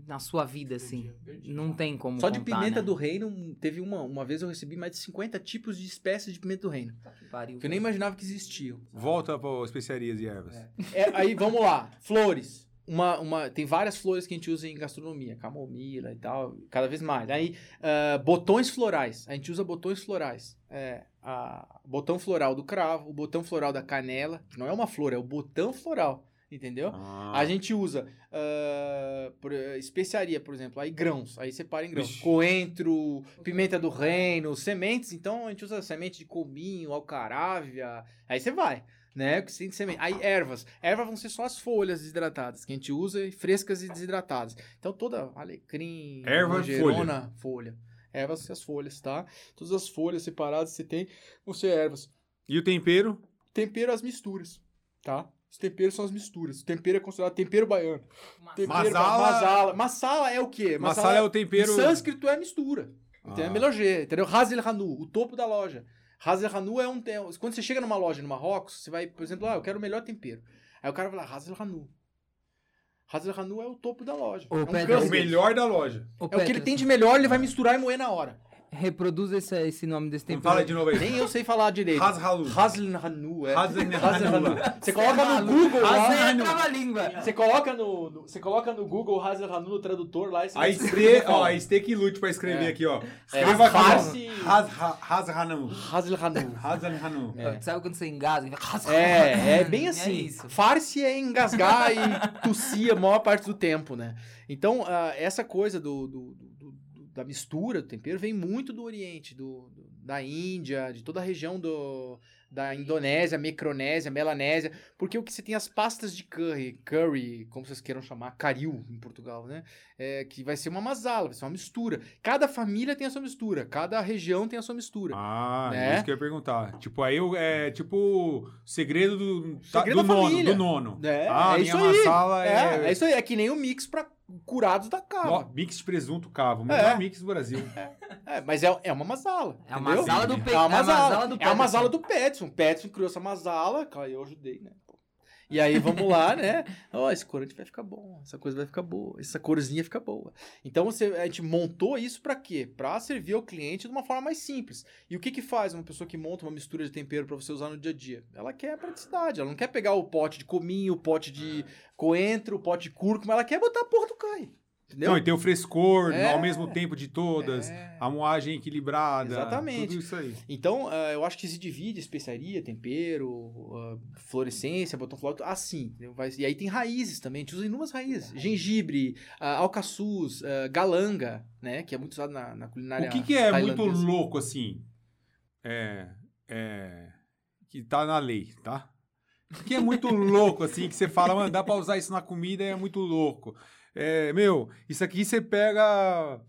na sua vida, assim? Não tem como Só de contar, pimenta né? do reino, teve uma. Uma vez eu recebi mais de 50 tipos de espécies de pimenta do reino. Que pariu. Que eu nem imaginava que existiam. Volta para especiarias e ervas. É, aí vamos lá. Flores. Uma, uma, tem várias flores que a gente usa em gastronomia, camomila e tal, cada vez mais. Aí, ah, botões florais. A gente usa botões florais. É, a, botão floral do cravo, o botão floral da canela, que não é uma flor, é o botão floral, entendeu? Ah. A gente usa ah, por- especiaria, por exemplo, aí grãos, aí separa em grãos. Vixe. Coentro, pimenta do reino, sementes, então a gente usa semente de cominho, alcarávia, aí você vai, né? Que tem semente. Aí ervas, ervas vão ser só as folhas desidratadas, que a gente usa e frescas e desidratadas. Então toda alecrim, Erva, manjerona, folha. Ervas e as folhas, tá? Todas as folhas separadas que você tem vão ser ervas. E o tempero? Tempero as misturas, tá? Os temperos são as misturas. O tempero é considerado tempero baiano. Tempero, Masala- masala. Masala é o quê? Massala é o tempero. Em sânscrito é mistura. Entendeu? Ah. É melogê, entendeu? Hazel Hanu, o topo da loja. Hazel Hanu é um... Quando você chega numa loja no Marrocos, você vai, por exemplo, ah, eu quero o melhor tempero. Aí o cara vai lá, Hazel Hanu. Hazel Hanu é o topo da loja. Ô, é um Pedro, É o melhor da loja. Ô, É o que ele tem de melhor, ele vai misturar e moer na hora. Reproduz esse, esse nome desse tempero. fala de novo aí. Nem eu sei falar direito. Hashalu. Hazel Hanu, é. Hazel Hazel Hanu. Hanu. Você coloca no Google lá... Você é trava-língua. Você coloca no, no- você coloca no Google Hazel Hanu no tradutor lá e você vai A descobrir o que Ste, ó, fala. a Steak Lute pra escrever É. aqui, ó. É, Escreva aqui, ó. farce- Hazhanam. Hazel Hanu. Hazhanam. Sabe quando você engasga? É, é bem É assim. isso. Farce é engasgar e tossir a maior parte do tempo, né? Então, ah, essa coisa do- do- do- da mistura do tempero vem muito do Oriente, do, do- da Índia, de toda a região do, da Indonésia, Micronésia, Melanésia, porque o que você tem as pastas de curry, curry, como vocês queiram chamar, caril em Portugal, né? É, que vai ser uma masala, vai ser uma mistura. Cada família tem a sua mistura, cada região tem a sua mistura. Ah, Né? isso que eu ia perguntar. Tipo, aí é tipo o segredo do, tá- Segredo do nono. Do nono. É, ah, é minha isso aí. massala É, é. é isso aí, é que nem o mix pra curados da Ó, cava. mix de presunto cavo. O melhor É. mix do Brasil. É, mas é, é uma masala. É a entendeu? masala do Sim. peito. É uma masala, do é a masala do Petson. O Petson criou essa masala, cara, eu ajudei, né? E aí vamos lá, né? Ó, esse corante vai ficar bom, essa coisa vai ficar boa, essa corzinha fica boa. Então você, a gente montou isso pra quê? Pra servir ao cliente de uma forma mais simples. E o que que faz uma pessoa que monta uma mistura de tempero pra você usar no dia a dia? Ela quer praticidade, ela não quer pegar o pote de cominho, o pote de coentro, o pote de cúrcuma, ela quer botar a porra do cai. Entendeu? Não, e tem o frescor É. ao mesmo tempo de todas, É. a moagem equilibrada. Exatamente. Tudo isso aí. Então, ah, eu acho que se divide especiaria, tempero, ah, florescência, botão floral, assim. Vai- e aí tem raízes também, a gente usa inúmeras raízes. Gengibre, ah, alcaçuz, ah, galanga, né? Que é muito usado na, na culinária O que, que é muito louco, assim? É. É. Que tá na lei, tá? O que é muito louco, assim, que você fala, mano, dá pra usar isso na comida, é muito louco. É, meu, isso aqui você pega.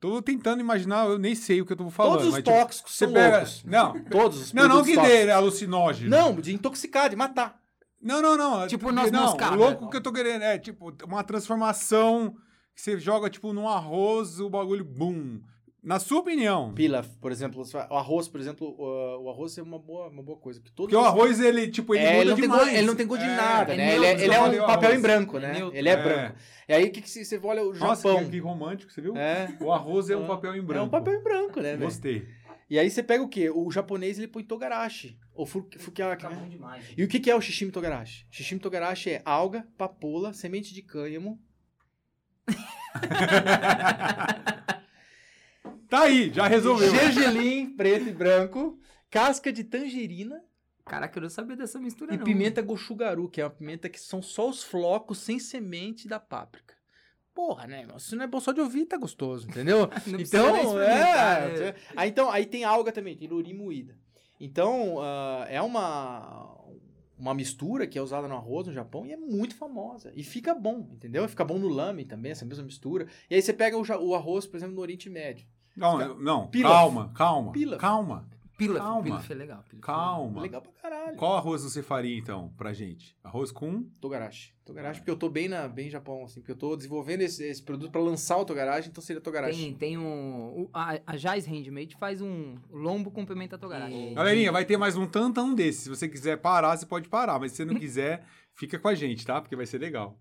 Tô tentando imaginar, eu nem sei o que eu tô falando. Todos os mas, tipo, tóxicos você são pega. loucos. Não, Todos os não, não que dê alucinógeno. Não, de intoxicar, de matar. Não, não, não. Tipo noz não, moscada. O louco que eu tô querendo é, tipo, uma transformação que você joga, tipo, num arroz, o bagulho, bum. Na sua opinião. Pilaf, por exemplo, o arroz, por exemplo, o, arroz é uma boa, uma boa coisa. Porque, Porque o arroz, ele, tipo, ele É, muda ele, não tem demais. gosto, ele não tem gosto de É. nada, é né? Ele é, ele é um papel arroz. em branco, É né? neutro. Ele é, É. branco. E aí, o que, que você, você olha o Nossa, Japão? que, que romântico, você viu? É. O arroz é um Ah, papel em É branco. um papel em branco, né? Gostei. E aí você pega o quê? O japonês ele põe togarashi. Ou fu- fukiaki, Tá né? demais. E o que, que é o shishimi togarashi? Shishimi togarashi é alga, papoula, semente de cânhamo. Tá aí, já resolveu. Gergelim preto e branco, casca de tangerina Caraca, eu não sabia dessa mistura, e não. pimenta gochugaru, que é uma pimenta que são só os flocos sem semente da páprica. Porra, né, irmão? Se não é bom só de ouvir, tá gostoso, entendeu? Não precisa nem então, é. você- Aí, então, aí tem alga também, tem luri moída. Então, ah, é uma, uma mistura que é usada no arroz no Japão e é muito famosa. E fica bom, entendeu? Fica bom no lamen também, essa mesma mistura. E aí você pega o, o arroz, por exemplo, no Oriente Médio. Não, não, Pilaf. calma, calma, Pilaf. calma. Pilaf, Calma. pilaf é legal. pilaf é Calma. Legal pra caralho. Qual arroz você faria, então, pra gente? Arroz com... Togarashi. Togarashi, porque eu tô bem na bem Japão, assim, porque eu tô desenvolvendo esse, esse produto pra lançar o Togarashi, então seria Togarashi. Tem, tem um. o- A, a Jais Handmade faz um lombo com pimenta togarashi. Galerinha, vai ter mais um tantão desse. Se você quiser parar, você pode parar. Mas se você não quiser, fica com a gente, tá? Porque vai ser legal.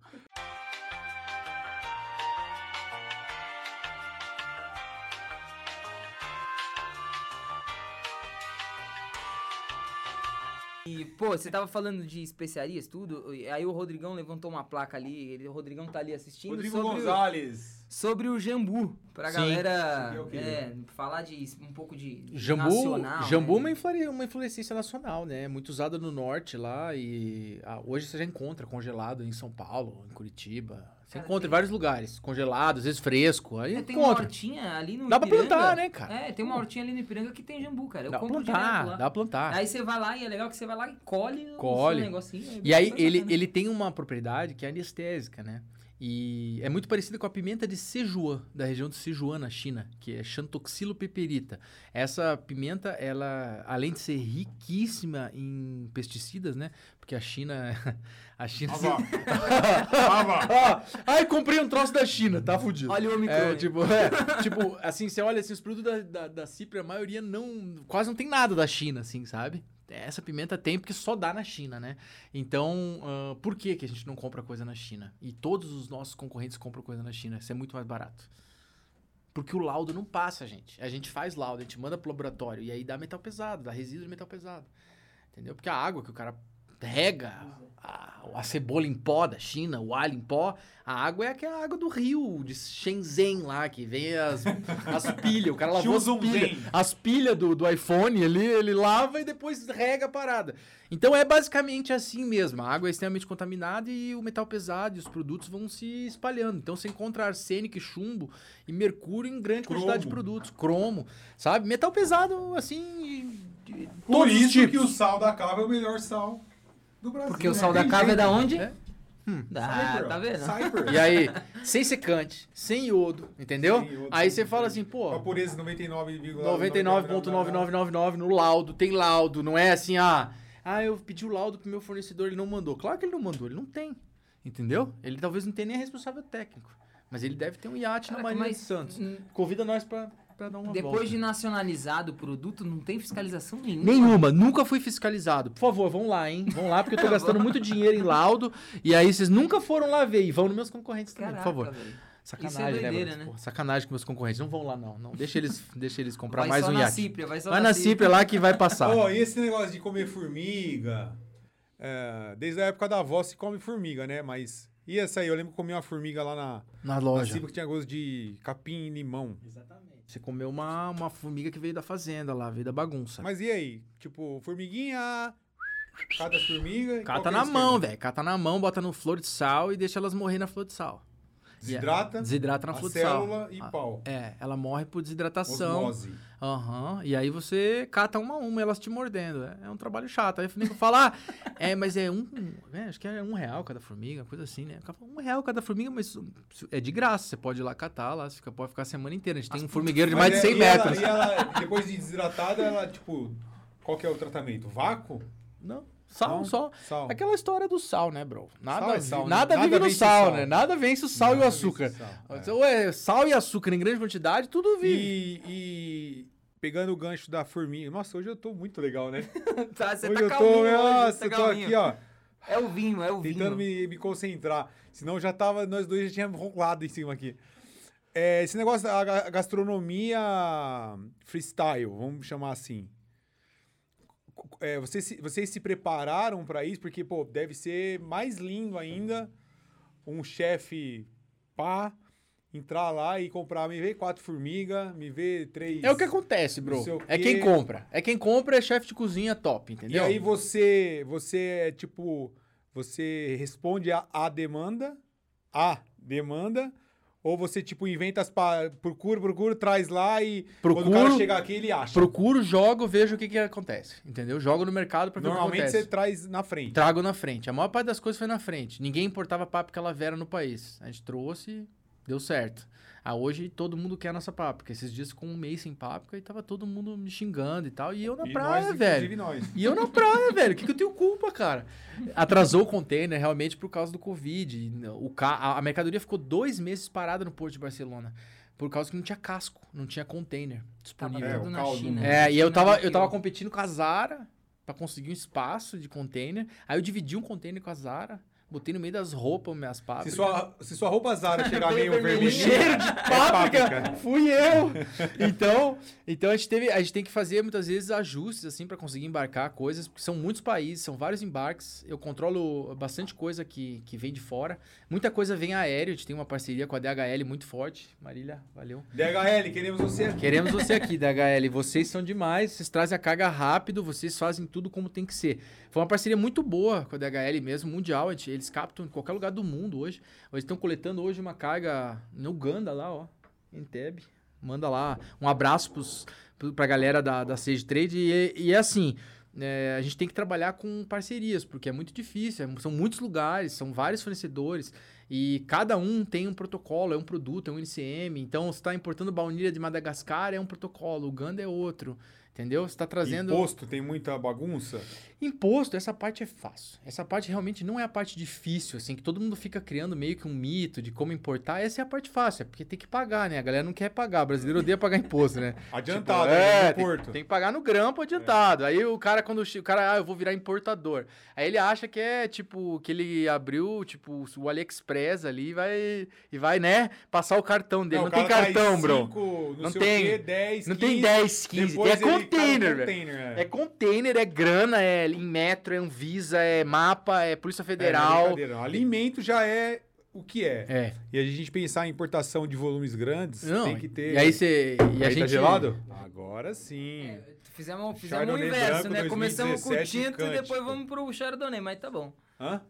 E, pô, você tava falando de especiarias, tudo. e Aí o Rodrigão levantou uma placa ali. Ele, o Rodrigão tá ali assistindo. Rodrigo sobre o- Gonzalez. sobre o jambu. Pra Sim. galera Sim, é o é, falar de um pouco de Jambu, nacional. jambu é né? uma, influ- uma influência nacional, né? Muito usada no norte lá e ah, hoje você já encontra congelado em São Paulo, em Curitiba. Você Cara, encontra tem- em vários lugares, congelado, às vezes fresco, aí É, tem uma encontra. hortinha ali no Dá pra Ipiranga. plantar, né, cara? É, tem uma hortinha ali no Ipiranga que tem jambu, cara. Eu Dá pra compro direto plantar, lá. dá pra plantar. Aí você vai lá e é legal que você vai lá e colhe, Colhe. seu negocinho. é E aí ele, bacana. ele tem uma propriedade que é anestésica, né? E é muito parecida com a pimenta de Sichuan, da região de Sichuan, na China, que é Xantoxilo peperita. Essa pimenta, ela, além de ser riquíssima em pesticidas, né? Porque a China... A China... Ó, ai, comprei um troço da China, tá fudido. Olha o Omicron. É, tipo, é, tipo, assim, você olha assim, os produtos da, da, da Cipri, a maioria não. Quase não tem nada da China, assim, sabe? Essa pimenta tem porque só dá na China, né? Então, ah, por que, que a gente não compra coisa na China? E todos os nossos concorrentes compram coisa na China. Isso é muito mais barato. Porque o laudo não passa, gente. A gente faz laudo, a gente manda pro laboratório e aí dá metal pesado, dá resíduo de metal pesado. Entendeu? Porque a água que o cara rega, a, a cebola em pó da China, o alho em pó, a água é aquela água do rio de Shenzhen lá, que vem as, as pilhas. O cara lavou as pilhas. As pilhas do, do iPhone ali, ele lava e depois rega a parada. Então é basicamente assim mesmo. A água é extremamente contaminada e o metal pesado e os produtos vão se espalhando. Então você encontra arsênico, chumbo e mercúrio em grande Cromo. quantidade de produtos. Cromo, sabe? Metal pesado, assim. Por isso tipos. que o sal da cava é o melhor sal do Brasil. Porque o né? sal da cava é da onde? É. Ah, Cyper, tá vendo? Cyper. E aí, sem secante, sem iodo, entendeu? Sem iodo, aí você fala assim, pô, a pureza 99,99. 99.9999 no laudo, tem laudo, não é assim, ah, ah, eu pedi o laudo pro meu fornecedor, ele não mandou. Claro que ele não mandou, ele não tem, entendeu? Ele talvez não tenha nem responsável técnico, mas ele deve ter um iate na Caraca, Marinha mas, de Santos. hum, Convida nós pra, pra dar uma Depois volta. de nacionalizado o produto, não tem fiscalização nenhuma. Nenhuma, nunca fui fiscalizado. Por favor, vão lá, hein? Vão lá, porque eu tô gastando muito dinheiro em laudo. E aí vocês nunca foram lá ver. E vão nos meus concorrentes também, Caraca, por favor. velho. Sacanagem, Isso é né, doideira, mano? né? Pô, sacanagem com meus concorrentes. Não vão lá, não. não. Deixa, eles, deixa eles comprar vai mais um na iate. Cipria, vai só Vai na Cipria lá que vai passar. Ó, e esse negócio de comer formiga? é, desde a época da avó se come formiga, né? Mas. E essa aí? Eu lembro que comi uma formiga lá na, Na na loja. Ciba que tinha gosto de capim e limão. Exatamente. Você comeu uma, uma formiga que veio da fazenda lá, veio da bagunça. Mas e aí? Tipo, formiguinha. Cada formiga. e qual Cata na mão, velho. Cata na mão, bota no flor de sal e deixa elas morrer na flor de sal. Desidrata. Desidrata na de célula e Ah, pau. É, ela morre por desidratação. Osmose. Aham. E aí você cata uma a uma, elas te mordendo. É, é um trabalho chato. Aí eu falar, é, mas é um. é, acho que é um real cada formiga, coisa assim, né? Um real cada formiga, mas é de graça. Você pode ir lá catar, lá, fica, pode ficar a semana inteira. A gente tem um formigueiro de mais de é- 100 e ela- metros. e ela, depois de desidratada, ela, tipo. Qual que é o tratamento? Vácuo? Não, sal Não? só. Sal. Aquela história do sal, né, bro? Nada, Sal é sal, né? nada, Nada vive no vence sal, sal. né? Nada vence o sal e o Nada açúcar. sal. Ou é sal e açúcar em grande quantidade, tudo vive. E, e pegando o gancho da formiga. Nossa, hoje eu tô muito legal, né? Tá, você hoje tá eu calminho tô, hoje, nossa, tá eu tô calminho. aqui, ó, É o vinho, é o vinho. tentando me, me concentrar. Senão já tava, nós dois já tínhamos rolado em cima aqui. é, esse negócio da ga- gastronomia freestyle, vamos chamar assim. É, vocês, se- vocês se prepararam para isso? Porque, pô, deve ser mais lindo ainda um chefe pá entrar lá e comprar, me vê quatro formigas, me vê três... É o que acontece, bro. É quem compra. É quem compra é chefe de cozinha top, E entendeu? aí você, você é tipo, você responde a demanda, a demanda, ou você tipo inventa as pa... procura, procura, traz lá e quando o cara Procuro- chegar aqui ele acha. Procuro, jogo, vejo o que, que acontece. Entendeu? Jogo no mercado pra ver o que Normalmente acontece. você traz na frente. Trago na frente. A maior parte das coisas foi na frente. Ninguém importava papo calavera no país. A gente trouxe, deu certo. Ah, hoje todo mundo quer a nossa páprica. Esses dias ficou um mês sem páprica e tava todo mundo me xingando e tal. E eu na E praia, nós, velho. nós. E eu na praia, velho. O que, que eu tenho culpa, cara? Atrasou o container realmente por causa do Covid. O ca... a- mercadoria ficou dois meses parada no Porto de Barcelona. Por causa que não tinha casco, não tinha container Tava disponível. É, tudo o na caldo, China. né? É, e eu tava, eu tava competindo com a Zara pra conseguir um espaço de container. Aí eu dividi um container com a Zara, botei no meio das roupas minhas Se páprikas. sua, se sua roupa Zara chegar Meio vermelhinha, cheiro de é páprica, fui eu. Então, então a gente teve, a gente tem que fazer muitas vezes ajustes assim para conseguir embarcar coisas, porque são muitos países, são vários embarques. Eu controlo bastante coisa que, que vem de fora. Muita coisa vem aéreo, a gente tem uma parceria com a DHL muito forte. Marília, valeu. DHL, queremos você aqui. Queremos você aqui, DHL. Vocês são demais, vocês trazem a carga rápido, vocês fazem tudo como tem que ser. Foi uma parceria muito boa com a DHL mesmo, mundial. gente- Eles captam em qualquer lugar do mundo hoje. Eles estão coletando hoje uma carga no Uganda lá, ó, em Teb. Manda lá. Um abraço pros, pro- pra galera da, da Sage Trade. E, e é assim, é, a gente tem que trabalhar com parcerias, porque é muito difícil. é- são muitos lugares, são vários fornecedores. E cada um tem um protocolo, é um produto, é um NCM. Então, você está importando baunilha de Madagascar, é um protocolo. Uganda é outro. Entendeu? Você está trazendo... Imposto, tem muita bagunça. Imposto, essa parte é fácil. Essa parte realmente não é a parte difícil, assim, que todo mundo fica criando meio que um mito de como importar. Essa é a parte fácil, é porque tem que pagar, né? A galera não quer pagar, o brasileiro odeia pagar imposto, né? Adiantado, Tipo, né, é, no tem, tem que pagar no grampo adiantado. Aí o cara, quando o cara, ah, eu vou virar importador. Aí ele acha que é, tipo, que ele abriu, tipo, o AliExpress ali e vai, e vai, né, passar o cartão dele. Não, o tem cartão, bro. não, Não tem. o quê, 10, Não 15, tem 10, 15. depois Tem é ele cai no container, velho. container, É container, é grana, é em metro, é Anvisa, é mapa, é Polícia Federal. É, não, alimento já é o que é. É. E a gente pensar em importação de volumes grandes, Não, tem que ter. E aí você. E a Aí gente. tá gelado? Agora sim. É, Fizemos, fizemos o inverso, né? Começamos com o 2017 tinto e depois vamos pro Chardonnay, mas tá bom. Hã?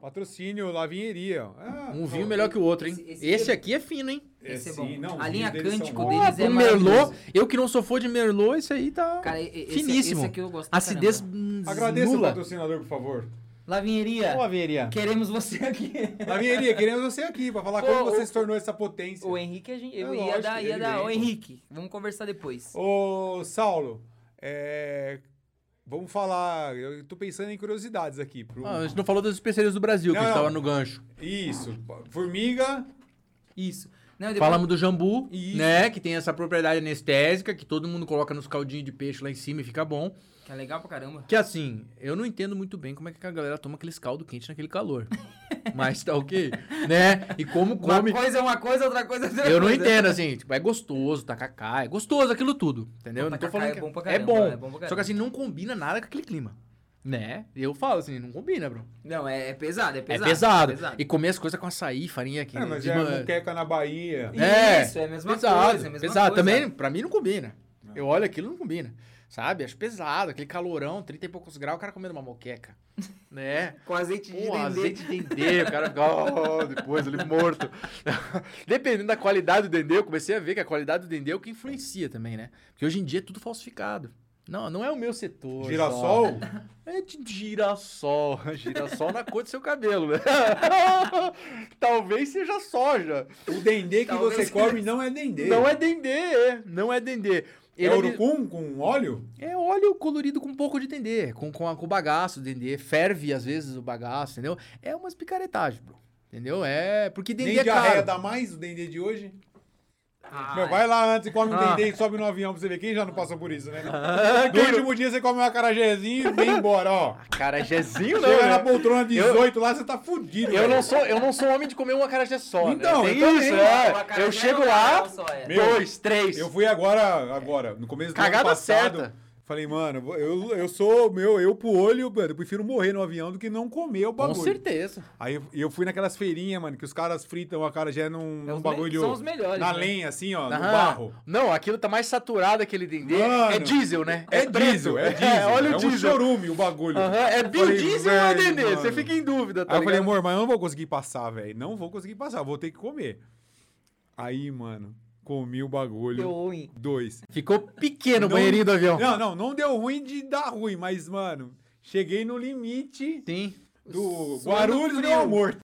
Patrocínio, Lavinheria. Ah, Um vinho melhor que o outro, hein? Esse- Esse, esse- aqui é fino, hein? É, Esse é sim, bom. não, A linha deles Cântico bons. deles é pro Merlot, eu que não sou fã de Merlot, esse aí tá. Cara, esse, Finíssimo. esse aqui eu gosto Acidez Agradeça o nula. patrocinador, por favor. Lavinheria, Ô, Averia. queremos você aqui. Lavinheria, queremos você aqui pra falar Pô, como você o- se tornou essa potência. O Henrique, a gente, eu É ia lógico, dar, ia dar. Ô. Henrique, vamos conversar depois. Ô, Saulo, é, vamos falar. Eu tô pensando em curiosidades aqui. Pro... Ah, a gente não falou das especiarias do Brasil, que Não, a gente não. tava no gancho. Isso. Formiga. Isso. Não, depois- Falamos do jambu, Isso. né? Que tem essa propriedade anestésica, que todo mundo coloca nos caldinhos de peixe lá em cima e fica bom. Que é legal pra caramba. Que assim, eu não entendo muito bem como é que a galera toma aqueles caldo quente naquele calor. Mas tá ok, né? E como come. Uma coisa é uma coisa, outra coisa é outra Eu não coisa. entendo, assim, tipo, é gostoso, tacacá, é gostoso aquilo tudo, entendeu? Não, não tô falando é que bom pra é caramba, bom. é bom pra Só que assim, não combina nada com aquele clima, né? Eu falo assim, não combina, bro. Não, é, é pesado, é É pesado. pesado. é pesado. E comer as coisas com açaí, farinha aqui. É, mas de é ma- muqueca na Bahia. É, Isso, é a mesma pesado, coisa, é a mesma pesado. coisa. Também, pra mim, não combina. Eu olho aquilo, não combina. Sabe? Acho pesado, aquele calorão, 30 e poucos graus, o cara comendo uma moqueca. Né? Com azeite de Pô, dendê. azeite de dendê, o cara fica, oh, depois ali morto. Dependendo da qualidade do dendê, eu comecei a ver que a qualidade do dendê é o que influencia também, né? Porque hoje em dia é tudo falsificado. Não, não é o meu setor. Girassol? só. É de girassol. Girassol na cor do seu cabelo, né? Talvez seja soja. O dendê que Talvez- você come não é dendê. Não é dendê, é. Não é dendê. É Ele de- urucum com óleo? é óleo colorido com um pouco de dendê, com, com, com o bagaço dendê. Ferve, às vezes, o bagaço, entendeu? É umas picaretagens, bro. Entendeu? É. Porque dendê Nem é caro. dá mais o dendê de hoje? Meu, vai lá antes e come um Ah. dendê e sobe no avião pra você ver. Quem já não passou por isso, né? Ah, No último dia você come um acarajézinho e vem embora, ó. Cara, Jezinho não, Chega na né? poltrona 18 lá, você tá fudido. Eu velho. não, sou, eu não sou homem de comer um acarajé só, Então, né? eu isso, é. Eu chego lá, só, é. Meu, dois, três. Eu fui agora, agora, no começo do Cagada ano passado. certa. Falei, mano, eu, eu sou, meu, eu pro olho, mano, eu prefiro morrer no avião do que não comer o Com bagulho. certeza. Aí eu, eu fui naquelas feirinhas, mano, que os caras fritam a cara já num, É num os me- bagulho. são os melhores, Na né? lenha, assim, ó, no Aham. barro. Não, aquilo tá mais saturado aquele dendê. Mano, é diesel, né? É, preto. diesel, é diesel. olha é o um diesel. chorume o bagulho. Aham, é biodiesel ou é dendê? Você mano. fica em dúvida, tá Aí eu falei, ligado? amor, mas eu não vou conseguir passar, velho. Não vou conseguir passar, vou ter que comer. Aí, mano, comi o bagulho. Deu ruim. Dois. Ficou pequeno o banheirinho do avião. Não, não, não deu ruim de dar ruim, mas, mano, cheguei no limite Sim. do Suando Guarulhos frio. meu amor.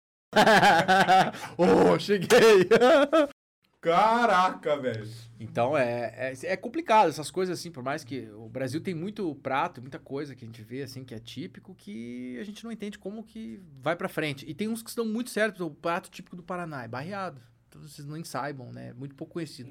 oh, cheguei. Caraca, velho. Então é, é, é complicado essas coisas assim, por mais que o Brasil tem muito prato, muita coisa que a gente vê assim que é típico que a gente não entende como que vai pra frente. E tem uns que estão muito certos, o prato típico do Paraná é barreado. Então vocês nem saibam, né? Muito pouco conhecido.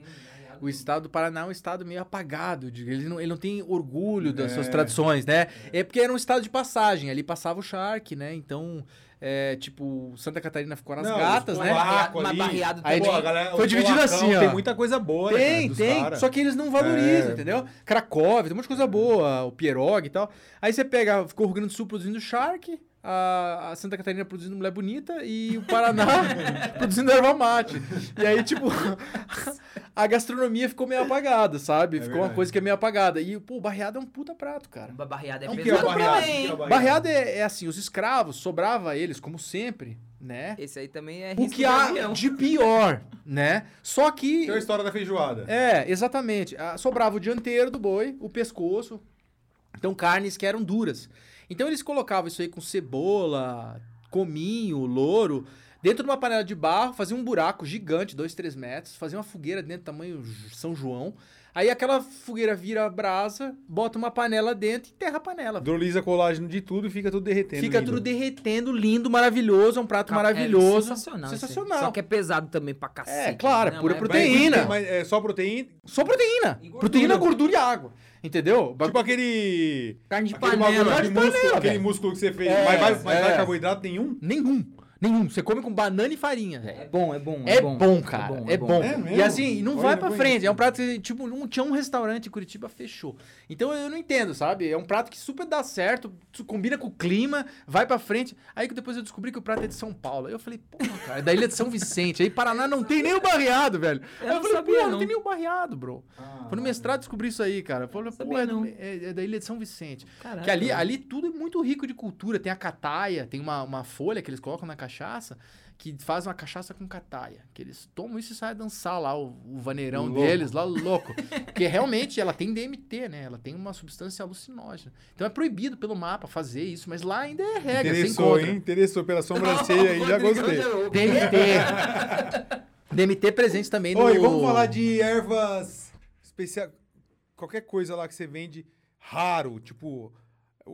O estado do Paraná é um estado meio apagado, de- ele não, ele não tem orgulho das suas É. tradições, né? É porque era um estado de passagem, ali passava o Shark, né? Então, é, tipo, Santa Catarina ficou nas Não, gatas, né? barraco Mas ali. barreado Aí. Pô, galera- Foi dividido polacão assim, ó. Tem muita coisa boa, né, Tem, cara, dos tem. cara. Só que eles não valorizam, É. entendeu? Cracóvia, tem um monte de coisa boa, o Pierog e tal. Aí você pega, ficou o Rio Grande do Sul produzindo Shark, a, a Santa Catarina produzindo Mulher Bonita e o Paraná produzindo erva mate. E aí, tipo, a gastronomia ficou meio apagada, sabe? É ficou uma verdade. coisa que é meio apagada. E, pô, o barreado é um puta prato, cara. Ba- Barreado é é o pesado que é é, é assim, os escravos, sobrava eles, como sempre, né? Esse aí também é O que de há avião. de pior, né? Só que... Tem a história da feijoada. É, exatamente. Ah, Sobrava o dianteiro do boi, o pescoço. Então, carnes que eram duras. Então, eles colocavam isso aí com cebola, cominho, louro, dentro de uma panela de barro, faziam um buraco gigante, 2, 3 metros, faziam uma fogueira dentro, tamanho São João. Aí aquela fogueira vira brasa, bota uma panela dentro e enterra a panela. Hidrolisa colágeno de tudo e fica tudo derretendo. Fica lindo. tudo derretendo, lindo, maravilhoso, é um prato é maravilhoso. sensacional. isso aí. Sensacional. Só que é pesado também pra cacete. É, claro, é né? pura Mas proteína. Mas é só proteína. Só proteína. Gordura. Proteína, gordura e água. Entendeu? Tipo aquele. Carne de Aquele, panela. bagulho, de de músculo, panela, aquele músculo que você fez. É, mas vai, mas é. vai carboidrato nenhum? Nenhum. Nenhum. Você come com banana e farinha, velho. É bom, é bom. É, bom, cara. É bom. É mesmo? E assim, não Olha, vai não pra frente. É um prato que, tipo, um, tinha um restaurante em Curitiba, fechou. Então eu não entendo, sabe? É um prato que super dá certo, combina com o clima, vai pra frente. Aí que depois eu descobri que o prato é de São Paulo. Aí eu falei, pô, cara, é da ilha de São Vicente. Aí Paraná não tem nem o barreado, velho. Eu Aí não eu falei, sabia, pô, não não. tem nem o barreado, bro. Foi no mestrado descobri isso aí, cara. Falei, pô, é, do- não. é- é da ilha de São Vicente. Caraca, Que ali, ali tudo é muito rico de cultura. Tem a cataia, tem uma, uma folha que eles colocam na cachaça, que faz uma cachaça com cataia. Que eles tomam isso e saem a dançar lá, o, o vaneirão Louco. deles, lá louco. Porque realmente ela tem DMT, né? Ela tem uma substância alucinógena. Então é proibido pelo mapa fazer isso, mas lá ainda é regra, Interessou, hein? Interessou pela sobrancelha aí, já gostei. DMT. DMT presente também no... Oi, vamos falar de ervas especiais. Qualquer coisa lá que você vende raro, tipo.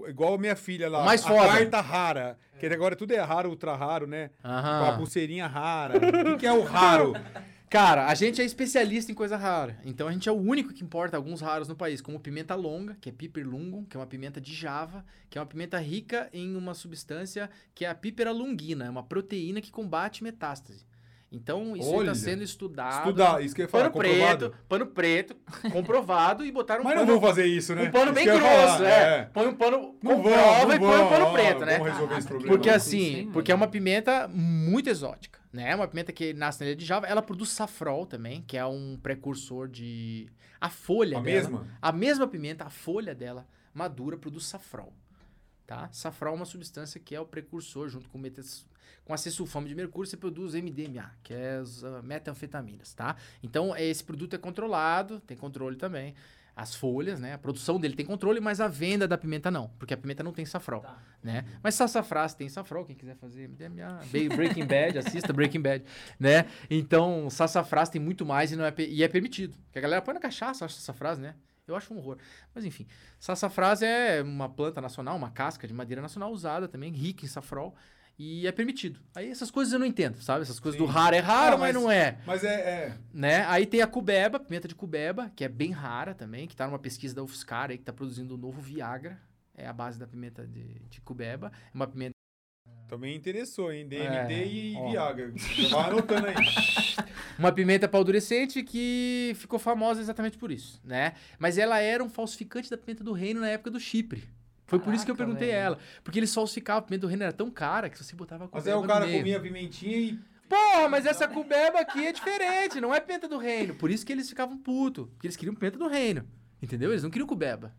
Igual a minha filha lá. Mais a foda. carta rara. Que agora tudo é raro, ultra raro, né? Aham. Com a pulseirinha rara. O que, que é o raro? Cara, a gente é especialista em coisa rara. Então a gente é o único que importa alguns raros no país, como pimenta longa, que é Piper lungum, que é uma pimenta de Java, que é uma pimenta rica em uma substância que é a Pipera lungina, é uma proteína que combate metástase. Então isso está sendo estudado. Estudar, isso que eu ia falar, Pano comprovado. preto, pano preto, comprovado e botaram um Mas não pano, vou fazer isso, né? um pano Isso bem grosso, falar, é. Põe um pano, Não comprova vão, não e põe um pano vão, preto, ó, né? Vamos resolver esse problema. Porque Não, assim, porque é uma pimenta muito exótica, né? É uma pimenta que nasce na ilha de Java. Ela produz safrol também, que é um precursor de... A folha A dela... mesma? A mesma pimenta, a folha dela, madura, produz safrol, tá? Safrol é uma substância que é o precursor, junto com, metas, com a sulfame de mercúrio, você produz MDMA, que é as ah, metanfetaminas, tá? Então, esse produto é controlado, tem controle também. As folhas, né? A produção dele tem controle, mas a venda da pimenta não, porque a pimenta não tem safrol, Tá. né? Mas sassafrás tem safrol, quem quiser fazer MDMA, Breaking Bad, assista Breaking Bad, né? Então, sassafrás tem muito mais e, não é, e é permitido. Porque a galera põe na cachaça, acha sassafrás, né? Eu acho um horror. Mas enfim, sassafrás é uma planta nacional, uma casca de madeira nacional usada também, rica em safrol. E é permitido. Aí essas coisas eu não entendo, sabe? Essas coisas Sim. do raro é raro, Ah, mas, mas- não é. Mas é. é- Né? Aí tem a cubeba, pimenta de cubeba, que é bem rara também, que tá numa pesquisa da UFSCar aí, que tá produzindo o novo Viagra. É a base da pimenta de, de cubeba. É uma pimenta. Também interessou, hein? DMT É, e ó. Viagra. Vai anotando aí. Uma pimenta paldurecente que ficou famosa exatamente por isso, né? Mas ela era um falsificante da pimenta do reino na época do Chipre. Foi por isso que eu Caraca, perguntei velho. ela. Porque eles falsificavam, a pimenta do reino era tão cara que você botava a Mas aí o cara comia pimentinha e. Porra, mas essa cubeba aqui é diferente, não é pimenta do reino. Por isso que eles ficavam putos. Porque eles queriam pimenta do reino. Entendeu? Eles não queriam cubeba.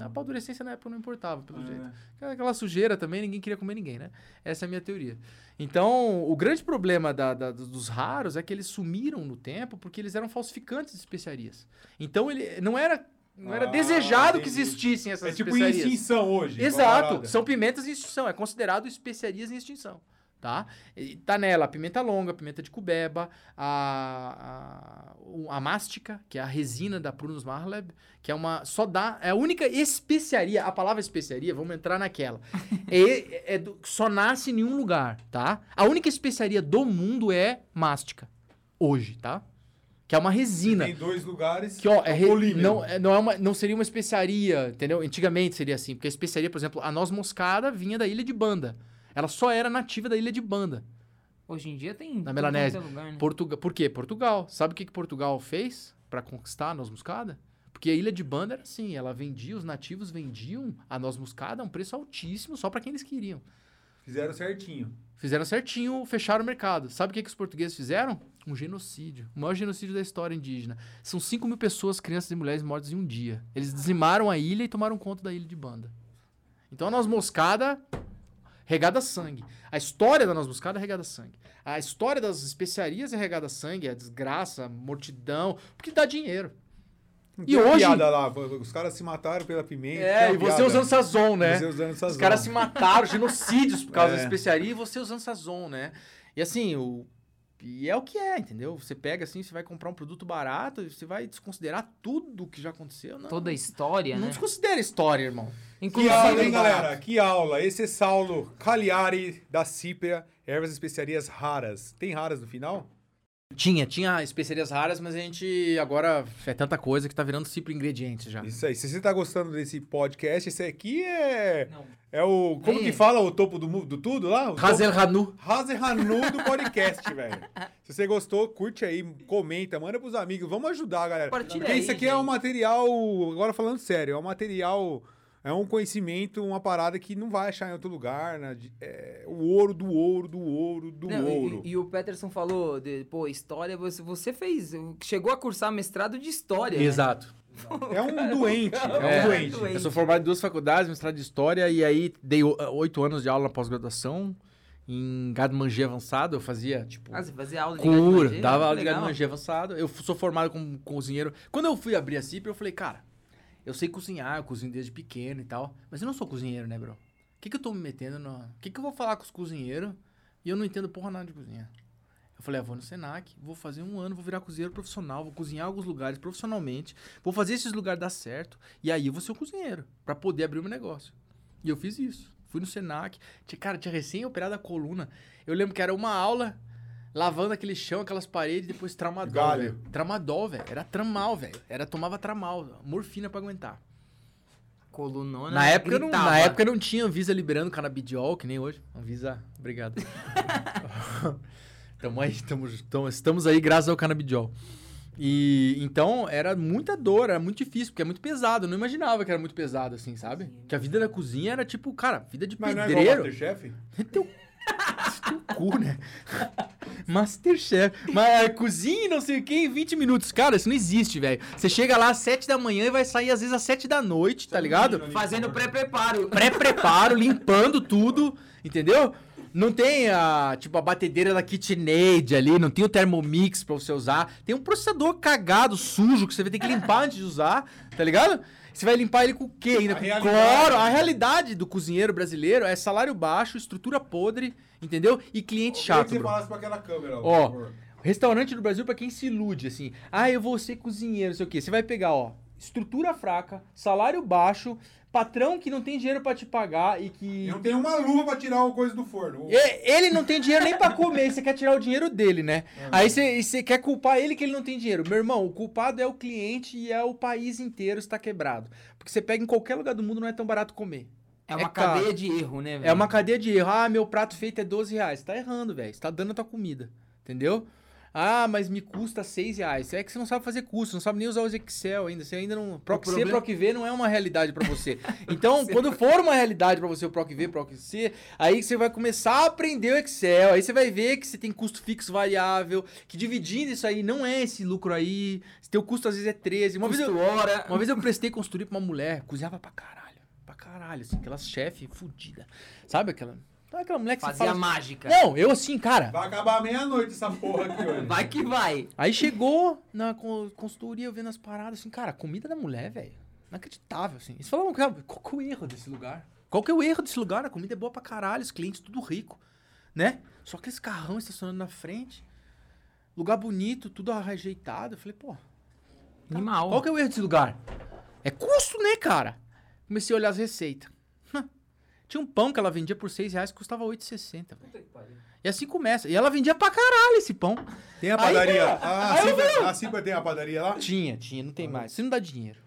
A paldurecência na época não importava, pelo É. jeito. Aquela- sujeira também, ninguém queria comer ninguém, né? Essa é a minha teoria. Então, o grande problema da- da- dos raros é que eles sumiram no tempo porque eles eram falsificantes de especiarias. Então, ele não era, não era Ah, desejado que entendi. existissem essas É tipo em especiarias. extinção hoje. Exato, são pimentas em extinção, é considerado especiarias em extinção, tá? E tá nela a pimenta longa, a pimenta de cubeba, a, a, a mástica, que é a resina da Prunus marleb, que é uma, só dá, é a única especiaria, a palavra especiaria, vamos entrar naquela, é, é do- só nasce em nenhum lugar, tá? A única especiaria do mundo é mástica, hoje, tá? Que é uma resina. Tem dois lugares. Que, ó, é re- polímero. não, é- não, é uma, não seria uma especiaria, entendeu? Antigamente seria assim, porque a especiaria, por exemplo, a noz moscada vinha da ilha de Banda. Ela só era nativa da ilha de Banda. Hoje em dia tem. Na Melanésia. Lugar, né? Portugal, por quê? Portugal. Sabe o que, que Portugal fez para conquistar a noz moscada? Porque a ilha de Banda era assim, ela vendia, os nativos vendiam a noz moscada a um preço altíssimo só para quem eles queriam. Fizeram certinho. Fizeram certinho, fecharam o mercado. Sabe o que, que os portugueses fizeram? Um genocídio. O maior genocídio da história indígena. São 5 mil pessoas, crianças e mulheres mortas em um dia. Eles dizimaram a ilha e tomaram conta da ilha de Banda. Então a noz moscada, regada a sangue. A história da noz moscada é regada a sangue. A história das especiarias é regada a sangue, é desgraça, mortidão, porque dá dinheiro. Não E hoje- piada lá, os caras se mataram pela pimenta. É, e você piada. usando Sazon, né? Você usando essas Os caras se mataram, genocídios por causa É. da especiaria e você usando Sazon, né? E assim, o. E é o que é, entendeu? Você pega assim, você vai comprar um produto barato, você vai desconsiderar tudo que já aconteceu. Não, Toda a história, não né? desconsidera a história, irmão. Que aula, hein, Inclusive, galera? Que aula. Esse é Saulo Cagliari da Cipria, ervas e especiarias raras. Tem raras no final? Tinha, tinha especiarias raras, mas a gente agora é tanta coisa que tá virando cipro ingredientes já. Isso aí. Se você tá gostando desse podcast, esse aqui é. Não. É o. Como que fala o topo do, do tudo lá? O Hazel Hanu. Hazel Hanu do podcast, velho. Se você gostou, curte aí, comenta, manda pros amigos. Vamos ajudar, galera. Compartilha Porque aí, isso aqui é um gente. material. Agora falando sério, é um material. É um conhecimento, uma parada que não vai achar em outro lugar, né? De- é, o ouro do ouro, do ouro, do Não, e- ouro. E, e o Peterson falou, de, pô, história, você, você fez, chegou a cursar mestrado de história. né? Exato. É um doente, é um É. doente. Doente. Eu sou formado em duas faculdades, mestrado de História, e aí dei o- oito anos de aula na pós-graduação em gado mangê avançado. Eu fazia, tipo, Ah, você fazia aula de cura, gado dava aula de gado Legal. mangê avançado. Eu sou formado como cozinheiro. Quando eu fui abrir a CIP, eu falei, cara, eu sei cozinhar, eu cozinho desde pequeno e tal, mas eu não sou cozinheiro, né, bro? O que, que eu tô me metendo no... O que, que eu vou falar com os cozinheiros e eu não entendo porra nada de cozinha? Eu falei, ah, vou no Senac, vou fazer um ano, vou virar cozinheiro profissional, vou cozinhar alguns lugares profissionalmente, vou fazer esses lugares dar certo, e aí eu vou ser um cozinheiro, pra poder abrir o meu negócio. E eu fiz isso. Fui no Senac, tinha, cara, tinha recém-operado a coluna. Eu lembro que era uma aula, lavando aquele chão, aquelas paredes, depois tramadol, Galho. velho. Tramadol, velho. Era tramal, velho. Era, tomava tramal, morfina pra aguentar. Colunona Na época, não, na época não tinha Anvisa liberando canabidiol, que nem hoje. Anvisa, obrigado. tamo aí, tamo, tamo- estamos aí graças ao canabidiol. E então era muita dor, era muito difícil, porque é muito pesado. Eu não imaginava que era muito pesado, assim, sabe? Que a vida da cozinha era tipo, cara, vida de Mas não é igual pedreiro. Masterchef? Teu, teu cu, né? Masterchef. Mas cozinha e não sei o que em 20 minutos. Cara, isso não existe, velho. Você chega lá às 7 da manhã e vai sair às vezes às 7 da noite, tá ligado? Fazendo pré-preparo. Pré-preparo, limpando tudo, entendeu? Não tem a, tipo, a batedeira da KitchenAid ali, não tem o Thermomix pra você usar. Tem um processador cagado, sujo, que você vai ter que limpar antes de usar, tá ligado? Você vai limpar ele com o quê ainda? A Com realidade. cloro. A realidade do cozinheiro brasileiro é salário baixo, estrutura podre, entendeu? E cliente Eu chato, que você bro. falasse pra aquela câmera, Ó, por favor. Restaurante do Brasil pra quem se ilude, assim. Ah, eu vou ser cozinheiro, não sei o quê. Você vai pegar, ó, estrutura fraca, salário baixo, patrão que não tem dinheiro pra te pagar e que. Eu não tenho uma luva pra tirar o coisa do forno. E- Ele não tem dinheiro nem pra comer, você quer tirar o dinheiro dele, né? Aí você- você quer culpar ele que ele não tem dinheiro. Meu irmão, o culpado é o cliente e é o país inteiro está quebrado. Porque você pega em qualquer lugar do mundo, não é tão barato comer. É uma É cadeia de erro, né, velho? É uma cadeia de erro. Ah, meu prato feito é 12 reais. Você tá errando, velho. Você tá dando a tua comida. Entendeu? Ah, mas me custa 6 reais. É que você não sabe fazer custo, não sabe nem usar os Excel ainda. Você ainda não. PROC C, PROC V não é uma realidade pra você. Então, quando for uma realidade pra você o PROC V, PROC C, aí você vai começar a aprender o Excel. Aí você vai ver que você tem custo fixo variável, que dividindo isso aí não é esse lucro aí. Teu custo às vezes é 13. Uma vez eu, hora. uma vez eu prestei consultoria pra uma mulher, cozinhava pra caralho. Pra caralho, assim, aquela chefe fudida. Sabe aquela. Sabe aquela mulher que você Fazia fala. mágica. Não, eu assim, cara. Vai acabar meia-noite essa porra aqui hoje. Vai que vai. Aí chegou na con- consultoria, eu vendo as paradas, assim, cara, comida da mulher, velho. Inacreditável, assim. Eles falavam, cara, qual que é o erro desse lugar? Qual que é o erro desse lugar? A comida é boa pra caralho, os clientes tudo rico, né? Só aqueles carrão estacionando na frente. Lugar bonito, tudo ajeitado. Eu falei, pô, Animal. Qual que é o erro desse lugar? É custo, né, cara? Comecei a olhar as receitas. Tinha um pão que ela vendia por 6 reais que custava 8,60, velho. E assim começa. E ela vendia pra caralho esse pão. Tem a padaria. Ah, aí a eu Cibra, a Cibra tem a padaria lá? Tinha, tinha, não tem mais. Isso não dá dinheiro.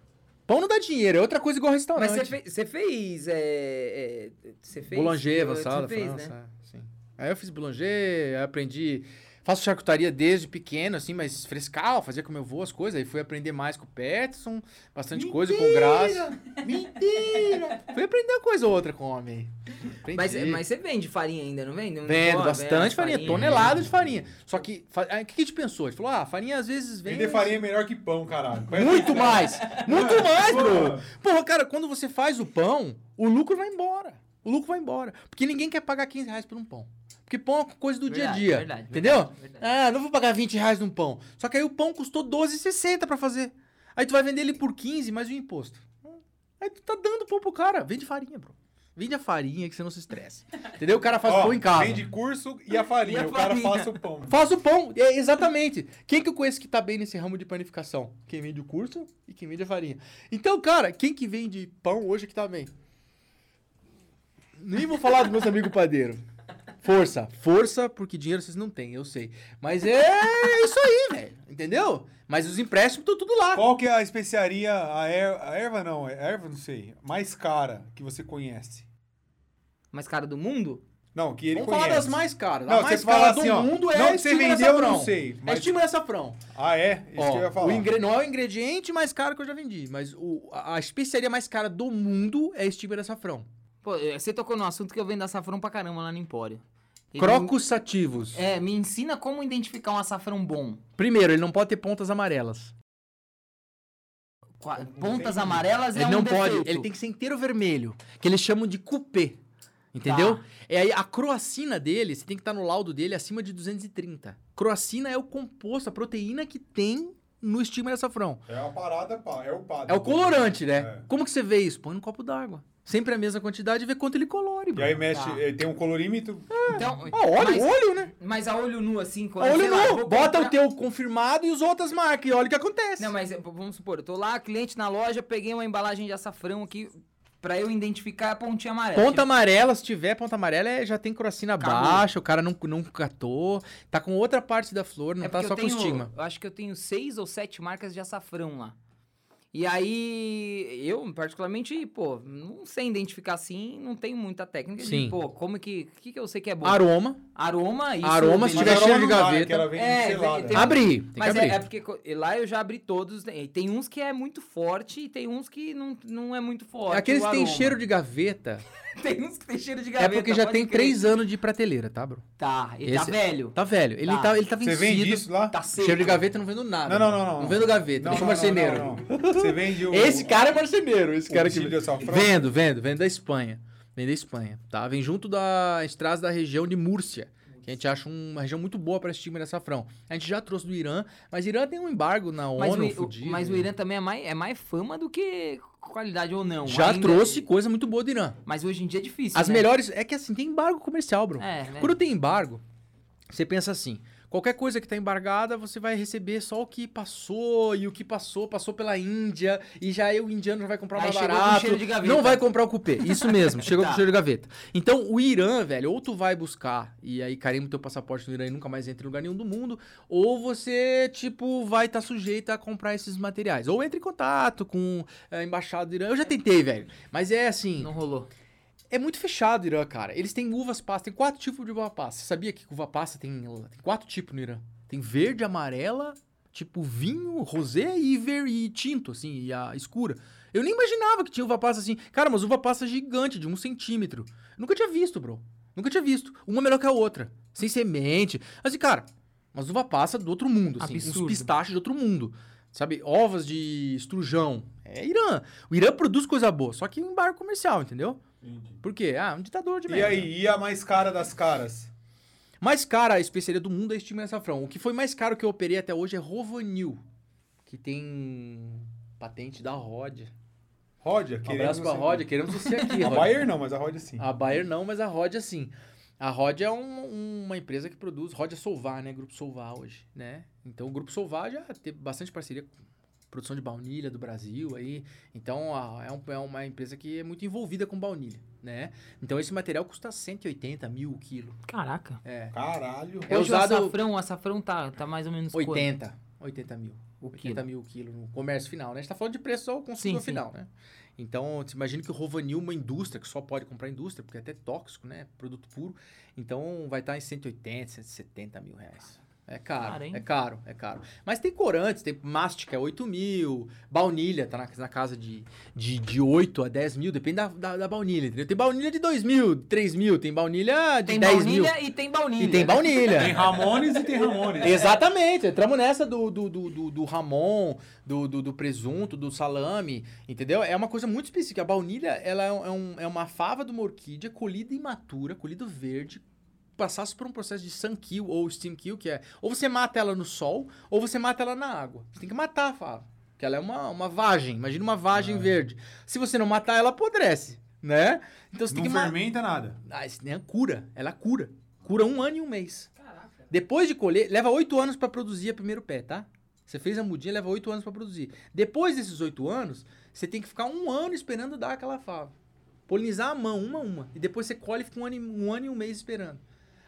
Pão não dá dinheiro, é outra coisa igual restaurante. Mas você fez. Você fez. É, é, você fez. Boulanger, você fez, França, né? é, sim. Aí eu fiz boulanger, aprendi... Faço charcutaria desde pequeno, assim, mas frescal, fazia como eu vou as coisas. Aí fui aprender mais com o Peterson, bastante coisa com graça. Mentira! Fui aprender uma coisa ou outra com o homem. Aprendi. Mas, mas você vende farinha ainda, não vende? Não Vendo pô, bastante vende farinha, tonelada de farinha. Só que, fa- o que a gente pensou? A gente falou, ah, farinha às vezes vem... Vender farinha é melhor que pão, caralho. Muito mais! Muito mais, bro! Porra. Porra, cara, quando você faz o pão, o lucro vai embora. O lucro vai embora. Porque ninguém quer pagar 15 reais por um pão. Porque pão é coisa do dia a Verdade, dia. verdade, entendeu? verdade, verdade. Ah, não vou pagar 20 reais num pão. Só que aí o pão custou 12,60 pra fazer. Aí tu vai vender ele por 15 mais o imposto. Aí tu tá dando pão pro cara. Vende farinha, bro. Vende a farinha que você não se estresse. Entendeu? O cara faz Ó, pão em casa. Vende curso e a farinha. E a o cara farinha. faz o pão. Faz o pão, é, exatamente. Quem que eu conheço que tá bem nesse ramo de panificação? Quem vende o curso e quem vende a farinha. Então, cara, quem que vende pão hoje que tá bem? Nem vou falar dos meus amigos padeiros. Força, força, porque dinheiro vocês não têm, eu sei. Mas é isso aí, velho. Entendeu? Mas os empréstimos estão tudo lá. Qual que é a especiaria, a, er, a erva não, a erva não sei, mais cara que você conhece? Mais cara do mundo? Não, que ele Vamos conhece. falar das mais caras. Não, a mais você fala cara assim, do ó, mundo é não a que você estima vendeu, açafrão. não sei, É mas- estima de açafrão. Ah, é? Isso Ó, que eu ia falar. o ingre- Não é o ingrediente mais caro que eu já vendi, mas o, a, especiaria mais cara do mundo é estima de açafrão. Pô, eh, você tocou no assunto que eu vendo açafrão pra caramba lá no Empório. Ele Crocus sativos. Me, é, me ensina como identificar um açafrão bom. Primeiro, ele não pode ter pontas amarelas. Qua- Pontas amarelas é ele um não defeito. pode, ele tem que ser inteiro vermelho, que eles chamam de cupê. Entendeu? Tá. É aí a croacina dele, você tem que estar no laudo dele acima de 230. Croacina é o composto, a proteína que tem no estima de açafrão. É uma parada, pá, é o padre. É o colorante, né? É. Como que você vê isso? Põe no copo d'água. Sempre a mesma quantidade e vê quanto ele colore, E bro. aí mexe, Tá. eh, tem um colorímetro. Então, Ó, olha, mas, olho, né? mas a olho nu, assim, quando. Olho sei lá, nu. Bota comprar- o teu confirmado e os outras marcas e olha o que acontece. Não, mas eh, vamos supor, eu tô lá, cliente na loja, peguei uma embalagem de açafrão aqui pra eu identificar a pontinha amarela. Ponta amarela, se tiver ponta amarela, é- já tem crocina Acabou. baixa, o cara não, não catou, tá com outra parte da flor, não É tá só eu com tenho, estigma. Eu acho que eu tenho seis ou sete marcas de açafrão lá. E aí, eu, particularmente, pô, não sei identificar assim, não tenho muita técnica Sim. de, pô, como que. O que, que eu sei que é bom? Aroma, Aroma, isso. Aroma, se tiver cheiro de gaveta. vem É, selada. tem- tem Mas que é, abrir. é porque lá eu já abri todos. Tem, tem uns que é muito forte e tem uns que não, não é muito forte. Aqueles o que tem cheiro de gaveta, Tem uns que tem cheiro de é gaveta. porque já tem crer. três anos de prateleira, tá, bro? Tá, ele tá Esse- velho. Tá velho. Ele Tá. tá, ele tá Você vencido. vende isso lá? Tá seco. Cheiro de gaveta não vendo nada. Não, não, não, não. Não vendo gaveta, eu sou marceneiro. não, não, não. Você vende o... Esse cara é marceneiro, esse o cara que? Vendo, vendo, vendo da Espanha. Vem da Espanha, tá? Vem junto da estrada da região de Múrcia, que a gente acha uma região muito boa para esse time de açafrão. A gente já trouxe do Irã, mas o Irã tem um embargo na Mas, ONU, o, fudido. mas o Irã também é mais, é mais fama do que qualidade ou não. já Ainda- trouxe coisa muito boa do Irã. Mas hoje em dia é difícil. As né? melhores. É que assim, tem embargo comercial, bro. É, né? Quando tem embargo, você pensa assim: Qualquer coisa que tá embargada, você vai receber só o que passou, e o que passou, passou pela Índia, e já aí o indiano já vai comprar mais barato. cheiro de gaveta. Não vai comprar o cupê. Isso mesmo, chegou Tá. com cheiro de gaveta. Então, o Irã, velho, ou tu vai buscar e aí carimba o teu passaporte no Irã e nunca mais entra em lugar nenhum do mundo, ou você, tipo, vai estar sujeito a comprar esses materiais. Ou entra em contato com a embaixada do Irã. Eu já tentei, velho. Mas é assim, Não rolou. É muito fechado o Irã, cara. Eles têm uvas passa, tem quatro tipos de uva passa. Você sabia que uva passa tem, tem quatro tipos no Irã? Tem verde, amarela, tipo vinho, rosé e, ver, e tinto, assim, e a escura. Eu nem imaginava que tinha uva passa assim. Cara, mas uva passa gigante, de um centímetro. Nunca tinha visto, bro. Nunca tinha visto. Uma melhor que a outra. Sem semente. Assim, cara, mas uva passa do outro mundo, assim. Absurdo. Uns pistachos de outro mundo. Sabe? Ovas de estrujão. É Irã. O Irã produz coisa boa, só que em embargo comercial, entendeu? Por quê? Ah, um ditador de E merda. aí, e a mais cara das caras? Mais cara a especiaria do mundo é estima e açafrão. O que foi mais caro que eu operei até hoje é Rovanil, que tem patente da Rod. Rodia, Um abraço pra você- Rod, queremos você aqui, A Rod. Bayer não, mas a Rodia sim. A Bayer não, mas a Rod sim. A Rod é um- uma empresa que produz, Rod é Solvar, né? Grupo Solvar hoje, né? Então o Grupo Solvar já teve bastante parceria com produção de baunilha do Brasil aí. Então a- é, um- é uma empresa que é muito envolvida com baunilha, né? Então esse material custa 180 mil o quilo. Caraca. É. Caralho. É Hoje usado- o açafrão, o açafrão tá, tá mais ou menos quanto? 80. 80 mil. O 80 quilo. mil o quilo no comércio final, né? A gente tá falando de preço ao consumidor Sim, sim. final, né? Então, você imagina que o Rovanil, uma indústria, que só pode comprar indústria, porque é até tóxico, né? Produto puro. Então, vai estar em 180, 170 mil reais. É caro, Caro, hein? é caro, é caro. Mas tem corantes, tem mástica, é 8 mil. Baunilha, tá na, na casa de, de, de 8 a 10 mil, depende da, da, da baunilha, entendeu? Tem baunilha de 2 mil, 3 mil, tem baunilha de Tem 10 mil. baunilha e tem baunilha. E tem baunilha. Tem Ramones e tem Ramones. Exatamente, entramos nessa do, do, do, do, do Ramon, do, do, do presunto, do salame, entendeu? É uma coisa muito específica. A baunilha, ela é, um- é um- é uma fava de uma orquídea colhida imatura, colhida verde, passasse por um processo de sun kill ou steam kill, que é ou você mata ela no sol, ou você mata ela na água. Você tem que matar a fava, porque ela é uma, uma vagem, imagina uma vagem verde. Se você não matar ela, apodrece, né? Então você Não tem que fermenta nada. Ah, isso nem é cura, ela cura. Cura um ano e um mês. Depois de colher, leva oito anos pra produzir o primeiro pé, tá? Você fez a mudinha, leva oito anos pra produzir. Depois desses oito anos, você tem que ficar um ano esperando dar aquela fava. Polinizar a mão, uma a uma. E depois você colhe e fica um ano, um ano e um mês esperando.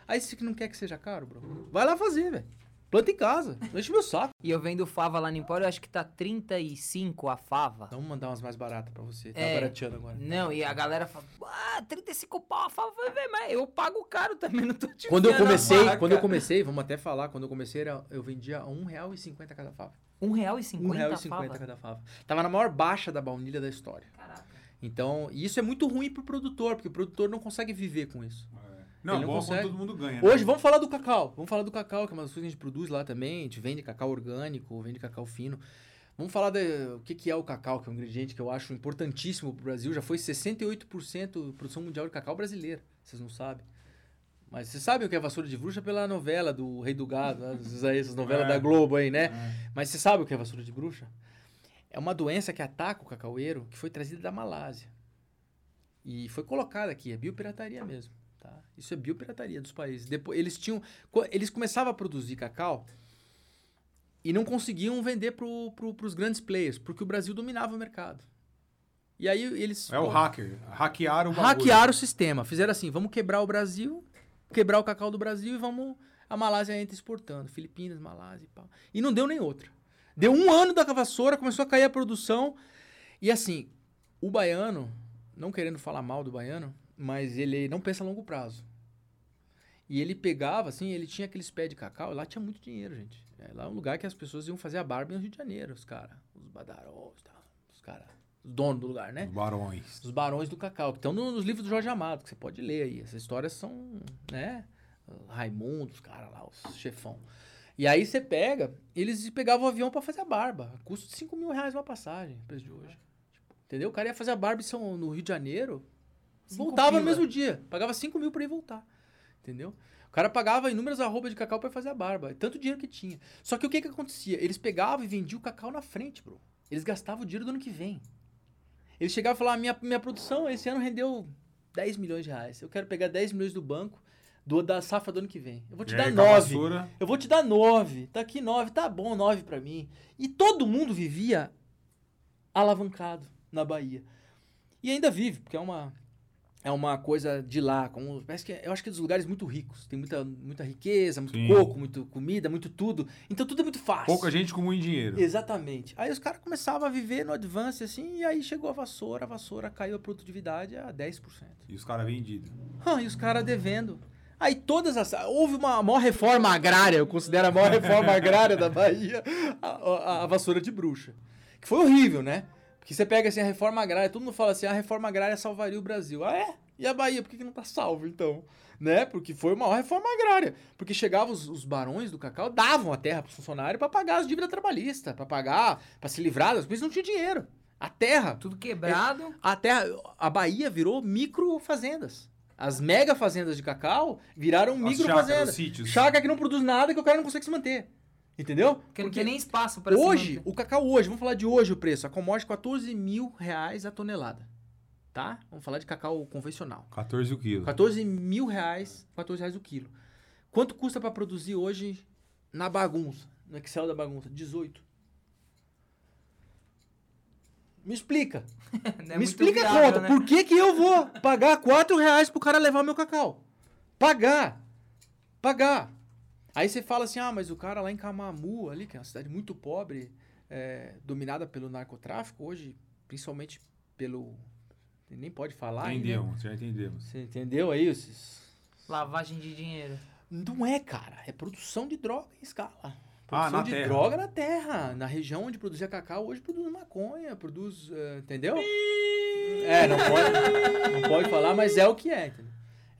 Aí você não quer que seja caro, bro? Vai lá fazer, velho. Planta em casa. Não enche meu saco. E eu vendo fava lá no Empório, eu acho que tá 35 a fava. Vamos mandar umas mais baratas pra você. Tá É. barateando agora. Não, e a galera fala, ah, 35 pau a fava. Eu falei, "Véi, mas eu pago caro também, não tô te Quando eu comecei, faca." quando eu comecei, vamos até falar, quando eu comecei, era, eu vendia R$ 1,50 cada fava. Um real e cinquenta R$ a 1,50 fava? cada fava. Tava na maior baixa da baunilha da história. Caraca. Então, isso é muito ruim pro produtor, porque o produtor não consegue viver com isso. Não, Ele não bom consegue. todo mundo ganha. Hoje, né? vamos falar do cacau. Vamos falar do cacau, que é uma das coisas que a gente produz lá também. A gente vende cacau orgânico, vende cacau fino. Vamos falar do o que, que é o cacau, que é um ingrediente que eu acho importantíssimo pro Brasil. Já foi 68% da produção mundial de cacau brasileira. Vocês não sabem. Mas vocês sabem o que é vassoura de bruxa pela novela do Rei do Gado, né? essas novelas É. da Globo aí, né? É. Mas você sabe o que é vassoura de bruxa? É uma doença que ataca o cacaueiro, que foi trazida da Malásia. E foi colocada aqui, é biopirataria mesmo. Tá? Isso é biopirataria dos países. Depois, eles tinham. Eles começavam a produzir cacau e não conseguiam vender para pro, os grandes players, porque o Brasil dominava o mercado. E aí eles. É o hacker. Hackearam o bagulho. Hackearam o sistema. Fizeram assim: vamos quebrar o Brasil, quebrar o cacau do Brasil e vamos. A Malásia entra exportando. Filipinas, Malásia e pau. E não deu nem outra. Deu um ano da vassoura, começou a cair a produção. E assim, o baiano, não querendo falar mal do baiano, mas ele não pensa a longo prazo. E ele pegava, assim, ele tinha aqueles pés de cacau, lá tinha muito dinheiro, gente. É, lá é um lugar que as pessoas iam fazer a barba no Rio de Janeiro, os caras. Os badarós, tal, os caras. Os donos do lugar, né? Os barões. Os barões do cacau, que estão no- nos livros do Jorge Amado, que você pode ler aí. Essas histórias são, né? Raimundo, os caras lá, os chefão. E aí você pega, eles pegavam o avião pra fazer a barba. Custo de 5 mil reais uma passagem, preço de hoje. Tipo, entendeu? O cara ia fazer a barba no Rio de Janeiro, Cinco voltava no pila. mesmo dia. Pagava 5 mil pra ir voltar. Entendeu? O cara pagava inúmeras arrobas de cacau pra fazer a barba. Tanto dinheiro que tinha. Só que o que que acontecia? Eles pegavam e vendiam o cacau na frente, bro. Eles gastavam o dinheiro do ano que vem. Eles chegavam e falavam, minha, minha produção esse ano rendeu 10 milhões de reais. Eu quero pegar 10 milhões do banco, do, da safra do ano que vem. Eu vou te E dar aí, com a nove. vassoura, Eu vou te dar nove. Tá aqui nove. Tá bom, nove pra mim. E todo mundo vivia alavancado na Bahia. E ainda vive, porque é uma, é uma coisa de lá. Como, parece que, é- eu acho que é dos lugares muito ricos. Tem muita, muita riqueza, muito Sim. coco, muito comida, muito tudo. Então tudo é muito fácil. Pouca gente com muito dinheiro. Exatamente. Aí os caras começavam a viver no advance assim, e aí chegou a vassoura, a vassoura caiu a produtividade a 10%. E os caras vendidos. Ah, e os caras devendo. Aí todas as. Houve uma maior reforma agrária, eu considero a maior reforma agrária da Bahia, a, a- a vassoura de bruxa. Que foi horrível, né? Porque você pega assim a reforma agrária, todo mundo fala assim: a reforma agrária salvaria o Brasil. Ah, é? E a Bahia, por que, que não tá salvo então? Né? Porque foi uma maior reforma agrária. Porque chegavam os, os barões do cacau, davam a terra pro funcionário para pagar as dívidas trabalhistas, para pagar, para se livrar das coisas, não tinha dinheiro. A terra, Tudo quebrado. a terra, a Bahia virou micro fazendas. As mega fazendas de cacau viraram As micro fazendas. os sítios. Chácara que não produz nada que o cara não consegue se manter. Entendeu? Porque não tem nem espaço pra se hoje, o cacau hoje, vamos falar de hoje o preço. A commodity 14 mil reais a tonelada. Tá? Vamos falar de cacau convencional. 14 o quilo. 14 mil reais, 14 reais o quilo. Quanto custa pra produzir hoje na bagunça? No Excel da bagunça? 18. Me explica. Não é Me explica a viável, conta. né? Por que, que eu vou pagar 4 reais pro cara levar meu cacau? Pagar. Pagar. Aí você fala assim, ah, mas o cara lá em Camamu, ali, que é uma cidade muito pobre, é, dominada pelo narcotráfico, hoje, principalmente pelo... Nem pode falar ainda. Entendemos, já entendemos. Você entendeu aí? Esses... Lavagem de dinheiro. Não é, cara. É produção de droga em escala. Ah, Produção na de terra. droga na terra. Na região onde produzia cacau, hoje produz maconha, produz. eh, entendeu? É, não pode, não pode falar, mas é o que é, entendeu?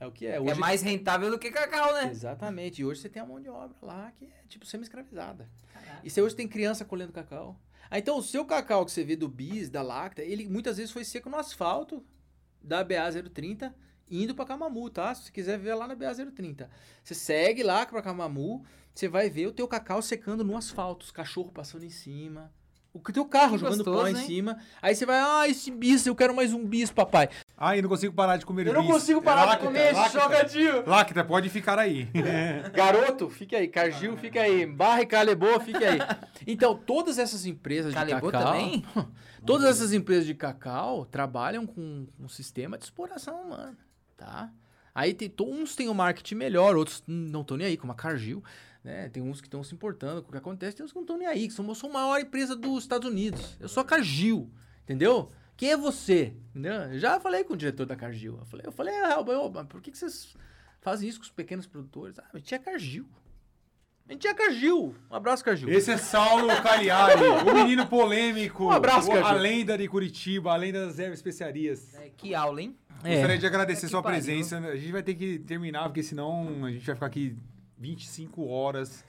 É o que é. Hoje, É mais rentável do que cacau, né? Exatamente. E hoje você tem a mão de obra lá que é tipo semi-escravizada. E você hoje tem criança colhendo cacau. Ah, então o seu cacau que você vê do bis, da lacta, ele muitas vezes foi seco no asfalto da BA 030 indo pra Camamu, tá? Se você quiser ver lá na BA 030. Você segue lá pra Camamu, você vai ver o teu cacau secando no asfalto, os cachorros passando em cima. O teu carro Que jogando pó gostoso, em hein? cima. Aí você vai, ah, esse bis, eu quero mais um bis, papai. Ai, não consigo parar de comer Eu não bis. consigo É parar de lacta, comer esse lacta. jogadinho. Lacta, pode ficar aí. Garoto, fique aí. Cargill, fique aí. Barra e Calebô, fique aí. Então, todas essas empresas de Calebô cacau... também? Todas essas empresas de cacau trabalham com um sistema de exploração humana, tá? Aí tem, uns têm um marketing melhor, outros não estão nem aí, como a Cargill, né? Tem uns que estão se importando com o que acontece, tem uns que não estão nem aí, que são, eu sou a maior empresa dos Estados Unidos. Eu sou a Cargill, entendeu? Quem é você? Entendeu? Eu já falei com o diretor da Cargill. Eu falei, eu falei, ah, mas por que, que vocês fazem isso com os pequenos produtores? Ah, a gente é Cargill. A gente é Cargill. Um abraço, Cargill. Esse é Saulo Cagliari, o menino polêmico. Um abraço, o- Caju. A lenda de Curitiba, a lenda das ervas especiarias. É, que aula, hein? Gostaria de agradecer É sua pariu. presença. A gente vai ter que terminar, porque senão a gente vai ficar aqui 25 horas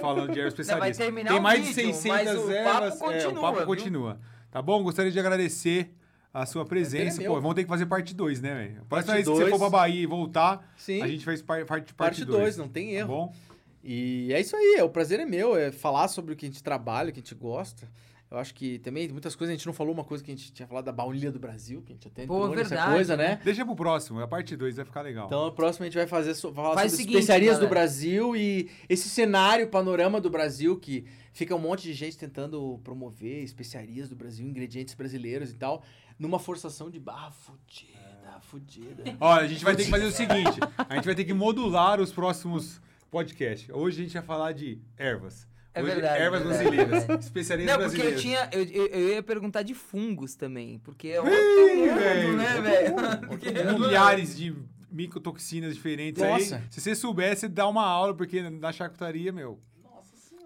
falando de terminar Tem mais de vídeo, 600 mas o papo ervas. é, o continua, papo viu? continua. Tá bom? Gostaria de agradecer a sua presença. é meu. Pô, vamos ter que fazer parte 2, né, velho? Próxima vez que você for pra Bahia e voltar, Sim. a gente faz par- parte Parte 2, parte não tem Tá erro. bom? E é isso aí, é, o prazer é meu, é falar sobre o que a gente trabalha, o que a gente gosta. Eu acho que também muitas coisas a gente não falou, uma coisa que a gente tinha falado da baunilha do Brasil, que a gente até Pô, entrou nessa verdade, coisa, né? Deixa pro próximo, a parte 2 vai ficar legal. Então, a próxima a gente vai fazer so- falar Faz sobre seguinte, especiarias do galera. Brasil e esse cenário, panorama do Brasil, que fica um monte de gente tentando promover especiarias do Brasil, ingredientes brasileiros e tal, numa forçação de barra fudida, fudida. Olha, a gente vai ter que fazer o seguinte: a gente vai ter que modular os próximos podcasts. Hoje a gente vai falar de ervas. É Hoje, verdade, Ervas verdade, brasileiras. é. Especiarias Não, porque eu tinha. Eu, eu, eu ia perguntar de fungos também. Porque é outro Ih, mundo, velho, né, velho? Milhares de micotoxinas diferentes Nossa. aí. Se você soubesse, dá uma aula, porque na charcutaria, meu.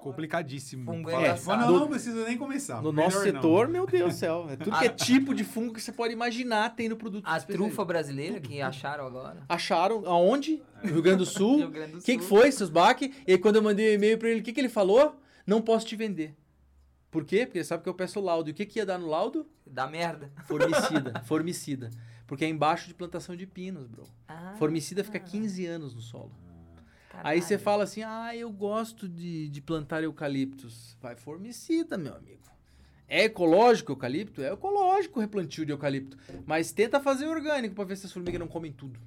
Complicadíssimo. Fungo é. "Mas não, não precisa nem começar. No nosso não." setor, meu Deus do céu, é tudo que é tipo de fungo que você pode imaginar tem no produto. A trufa brasileira que acharam agora. Acharam aonde? No Rio Grande do Sul. Rio Grande do Quem que Sul. foi, seus baque? E aí, quando eu mandei o e-mail pra ele, o que, que ele falou? Não posso te vender. Por quê? Porque ele sabe que eu peço laudo. E o que, que ia dar no laudo? Dá merda. Formicida. formicida. Porque é embaixo de plantação de pinos, bro. Ah, Formicida fica 15 anos no solo. caralho. Aí você fala assim, ah, eu gosto de, de plantar eucaliptos. Vai formicida, meu amigo. É ecológico o eucalipto? É ecológico o replantio de eucalipto. Mas tenta fazer orgânico pra ver se as formigas não comem tudo.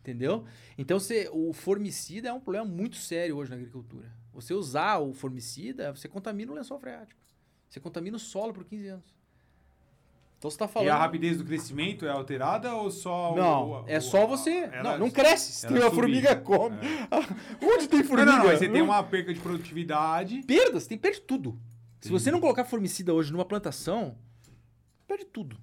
Entendeu? Então você, o formicida é um problema muito sério hoje na agricultura. Você usar o formicida, você contamina o lençol freático. Você contamina o solo por 15 anos. Então você tá falando. E a rapidez do crescimento é alterada ou só Não, o- é o- só você. ela- não, não cresce. Se tem uma subir. formiga, come. Onde tem formiga? não, não, mas você tem uma perca de produtividade. Perdas, tem perde tudo. Se Entendi. você não colocar formicida hoje numa plantação, perde tudo.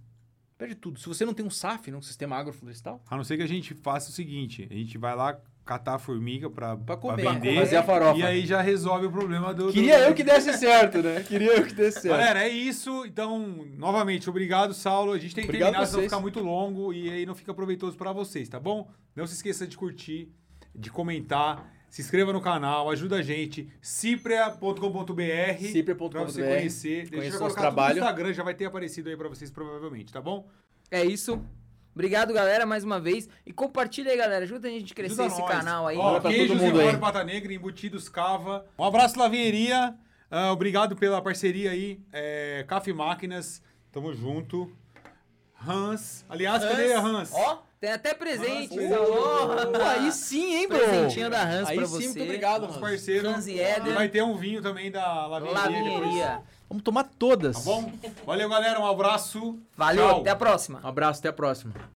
Perde tudo. Se você não tem um SAF, um sistema agroflorestal, A não ser que a gente faça o seguinte: a gente vai lá catar a formiga pra, Pra comer, vender. pra fazer a farofa. E aí já resolve o problema do. do- queria eu que desse certo, né? Queria eu que desse certo. Galera, é isso. Então, novamente, obrigado, Saulo. A gente tem que Obrigado terminar, senão ficar muito longo e aí não fica proveitoso pra vocês, tá bom? Não se esqueça de curtir, de comentar, se inscreva no canal, ajuda a gente. Cipria.com.br Cipria.com.br, pra você conhecer. Deixa eu colocar trabalho. no Instagram, já vai ter aparecido aí pra vocês provavelmente, tá bom? É isso. Obrigado, galera, mais uma vez. E compartilha aí, galera. Ajuda a gente a crescer Ajuda esse nós. canal aí. Ó, queijos todo mundo e molho Pata Negra, embutidos Cava. Um abraço, Lavinheria. Ah, obrigado pela parceria aí. É, Café Máquinas, tamo junto. Hans. Aliás, cadê a Hans? Ó, tem até presente. Hans. Pô, aí sim, hein, bro? Presentinho da Hans aí pra sim, você. muito obrigado, Hans. parceiro. Hans e Éder. E vai ter um vinho também da Lavinheria. Lavinheria. Vamos tomar todas. Tá bom? Valeu, galera. Um abraço. Valeu, Tchau. até a próxima. Um abraço, até a próxima.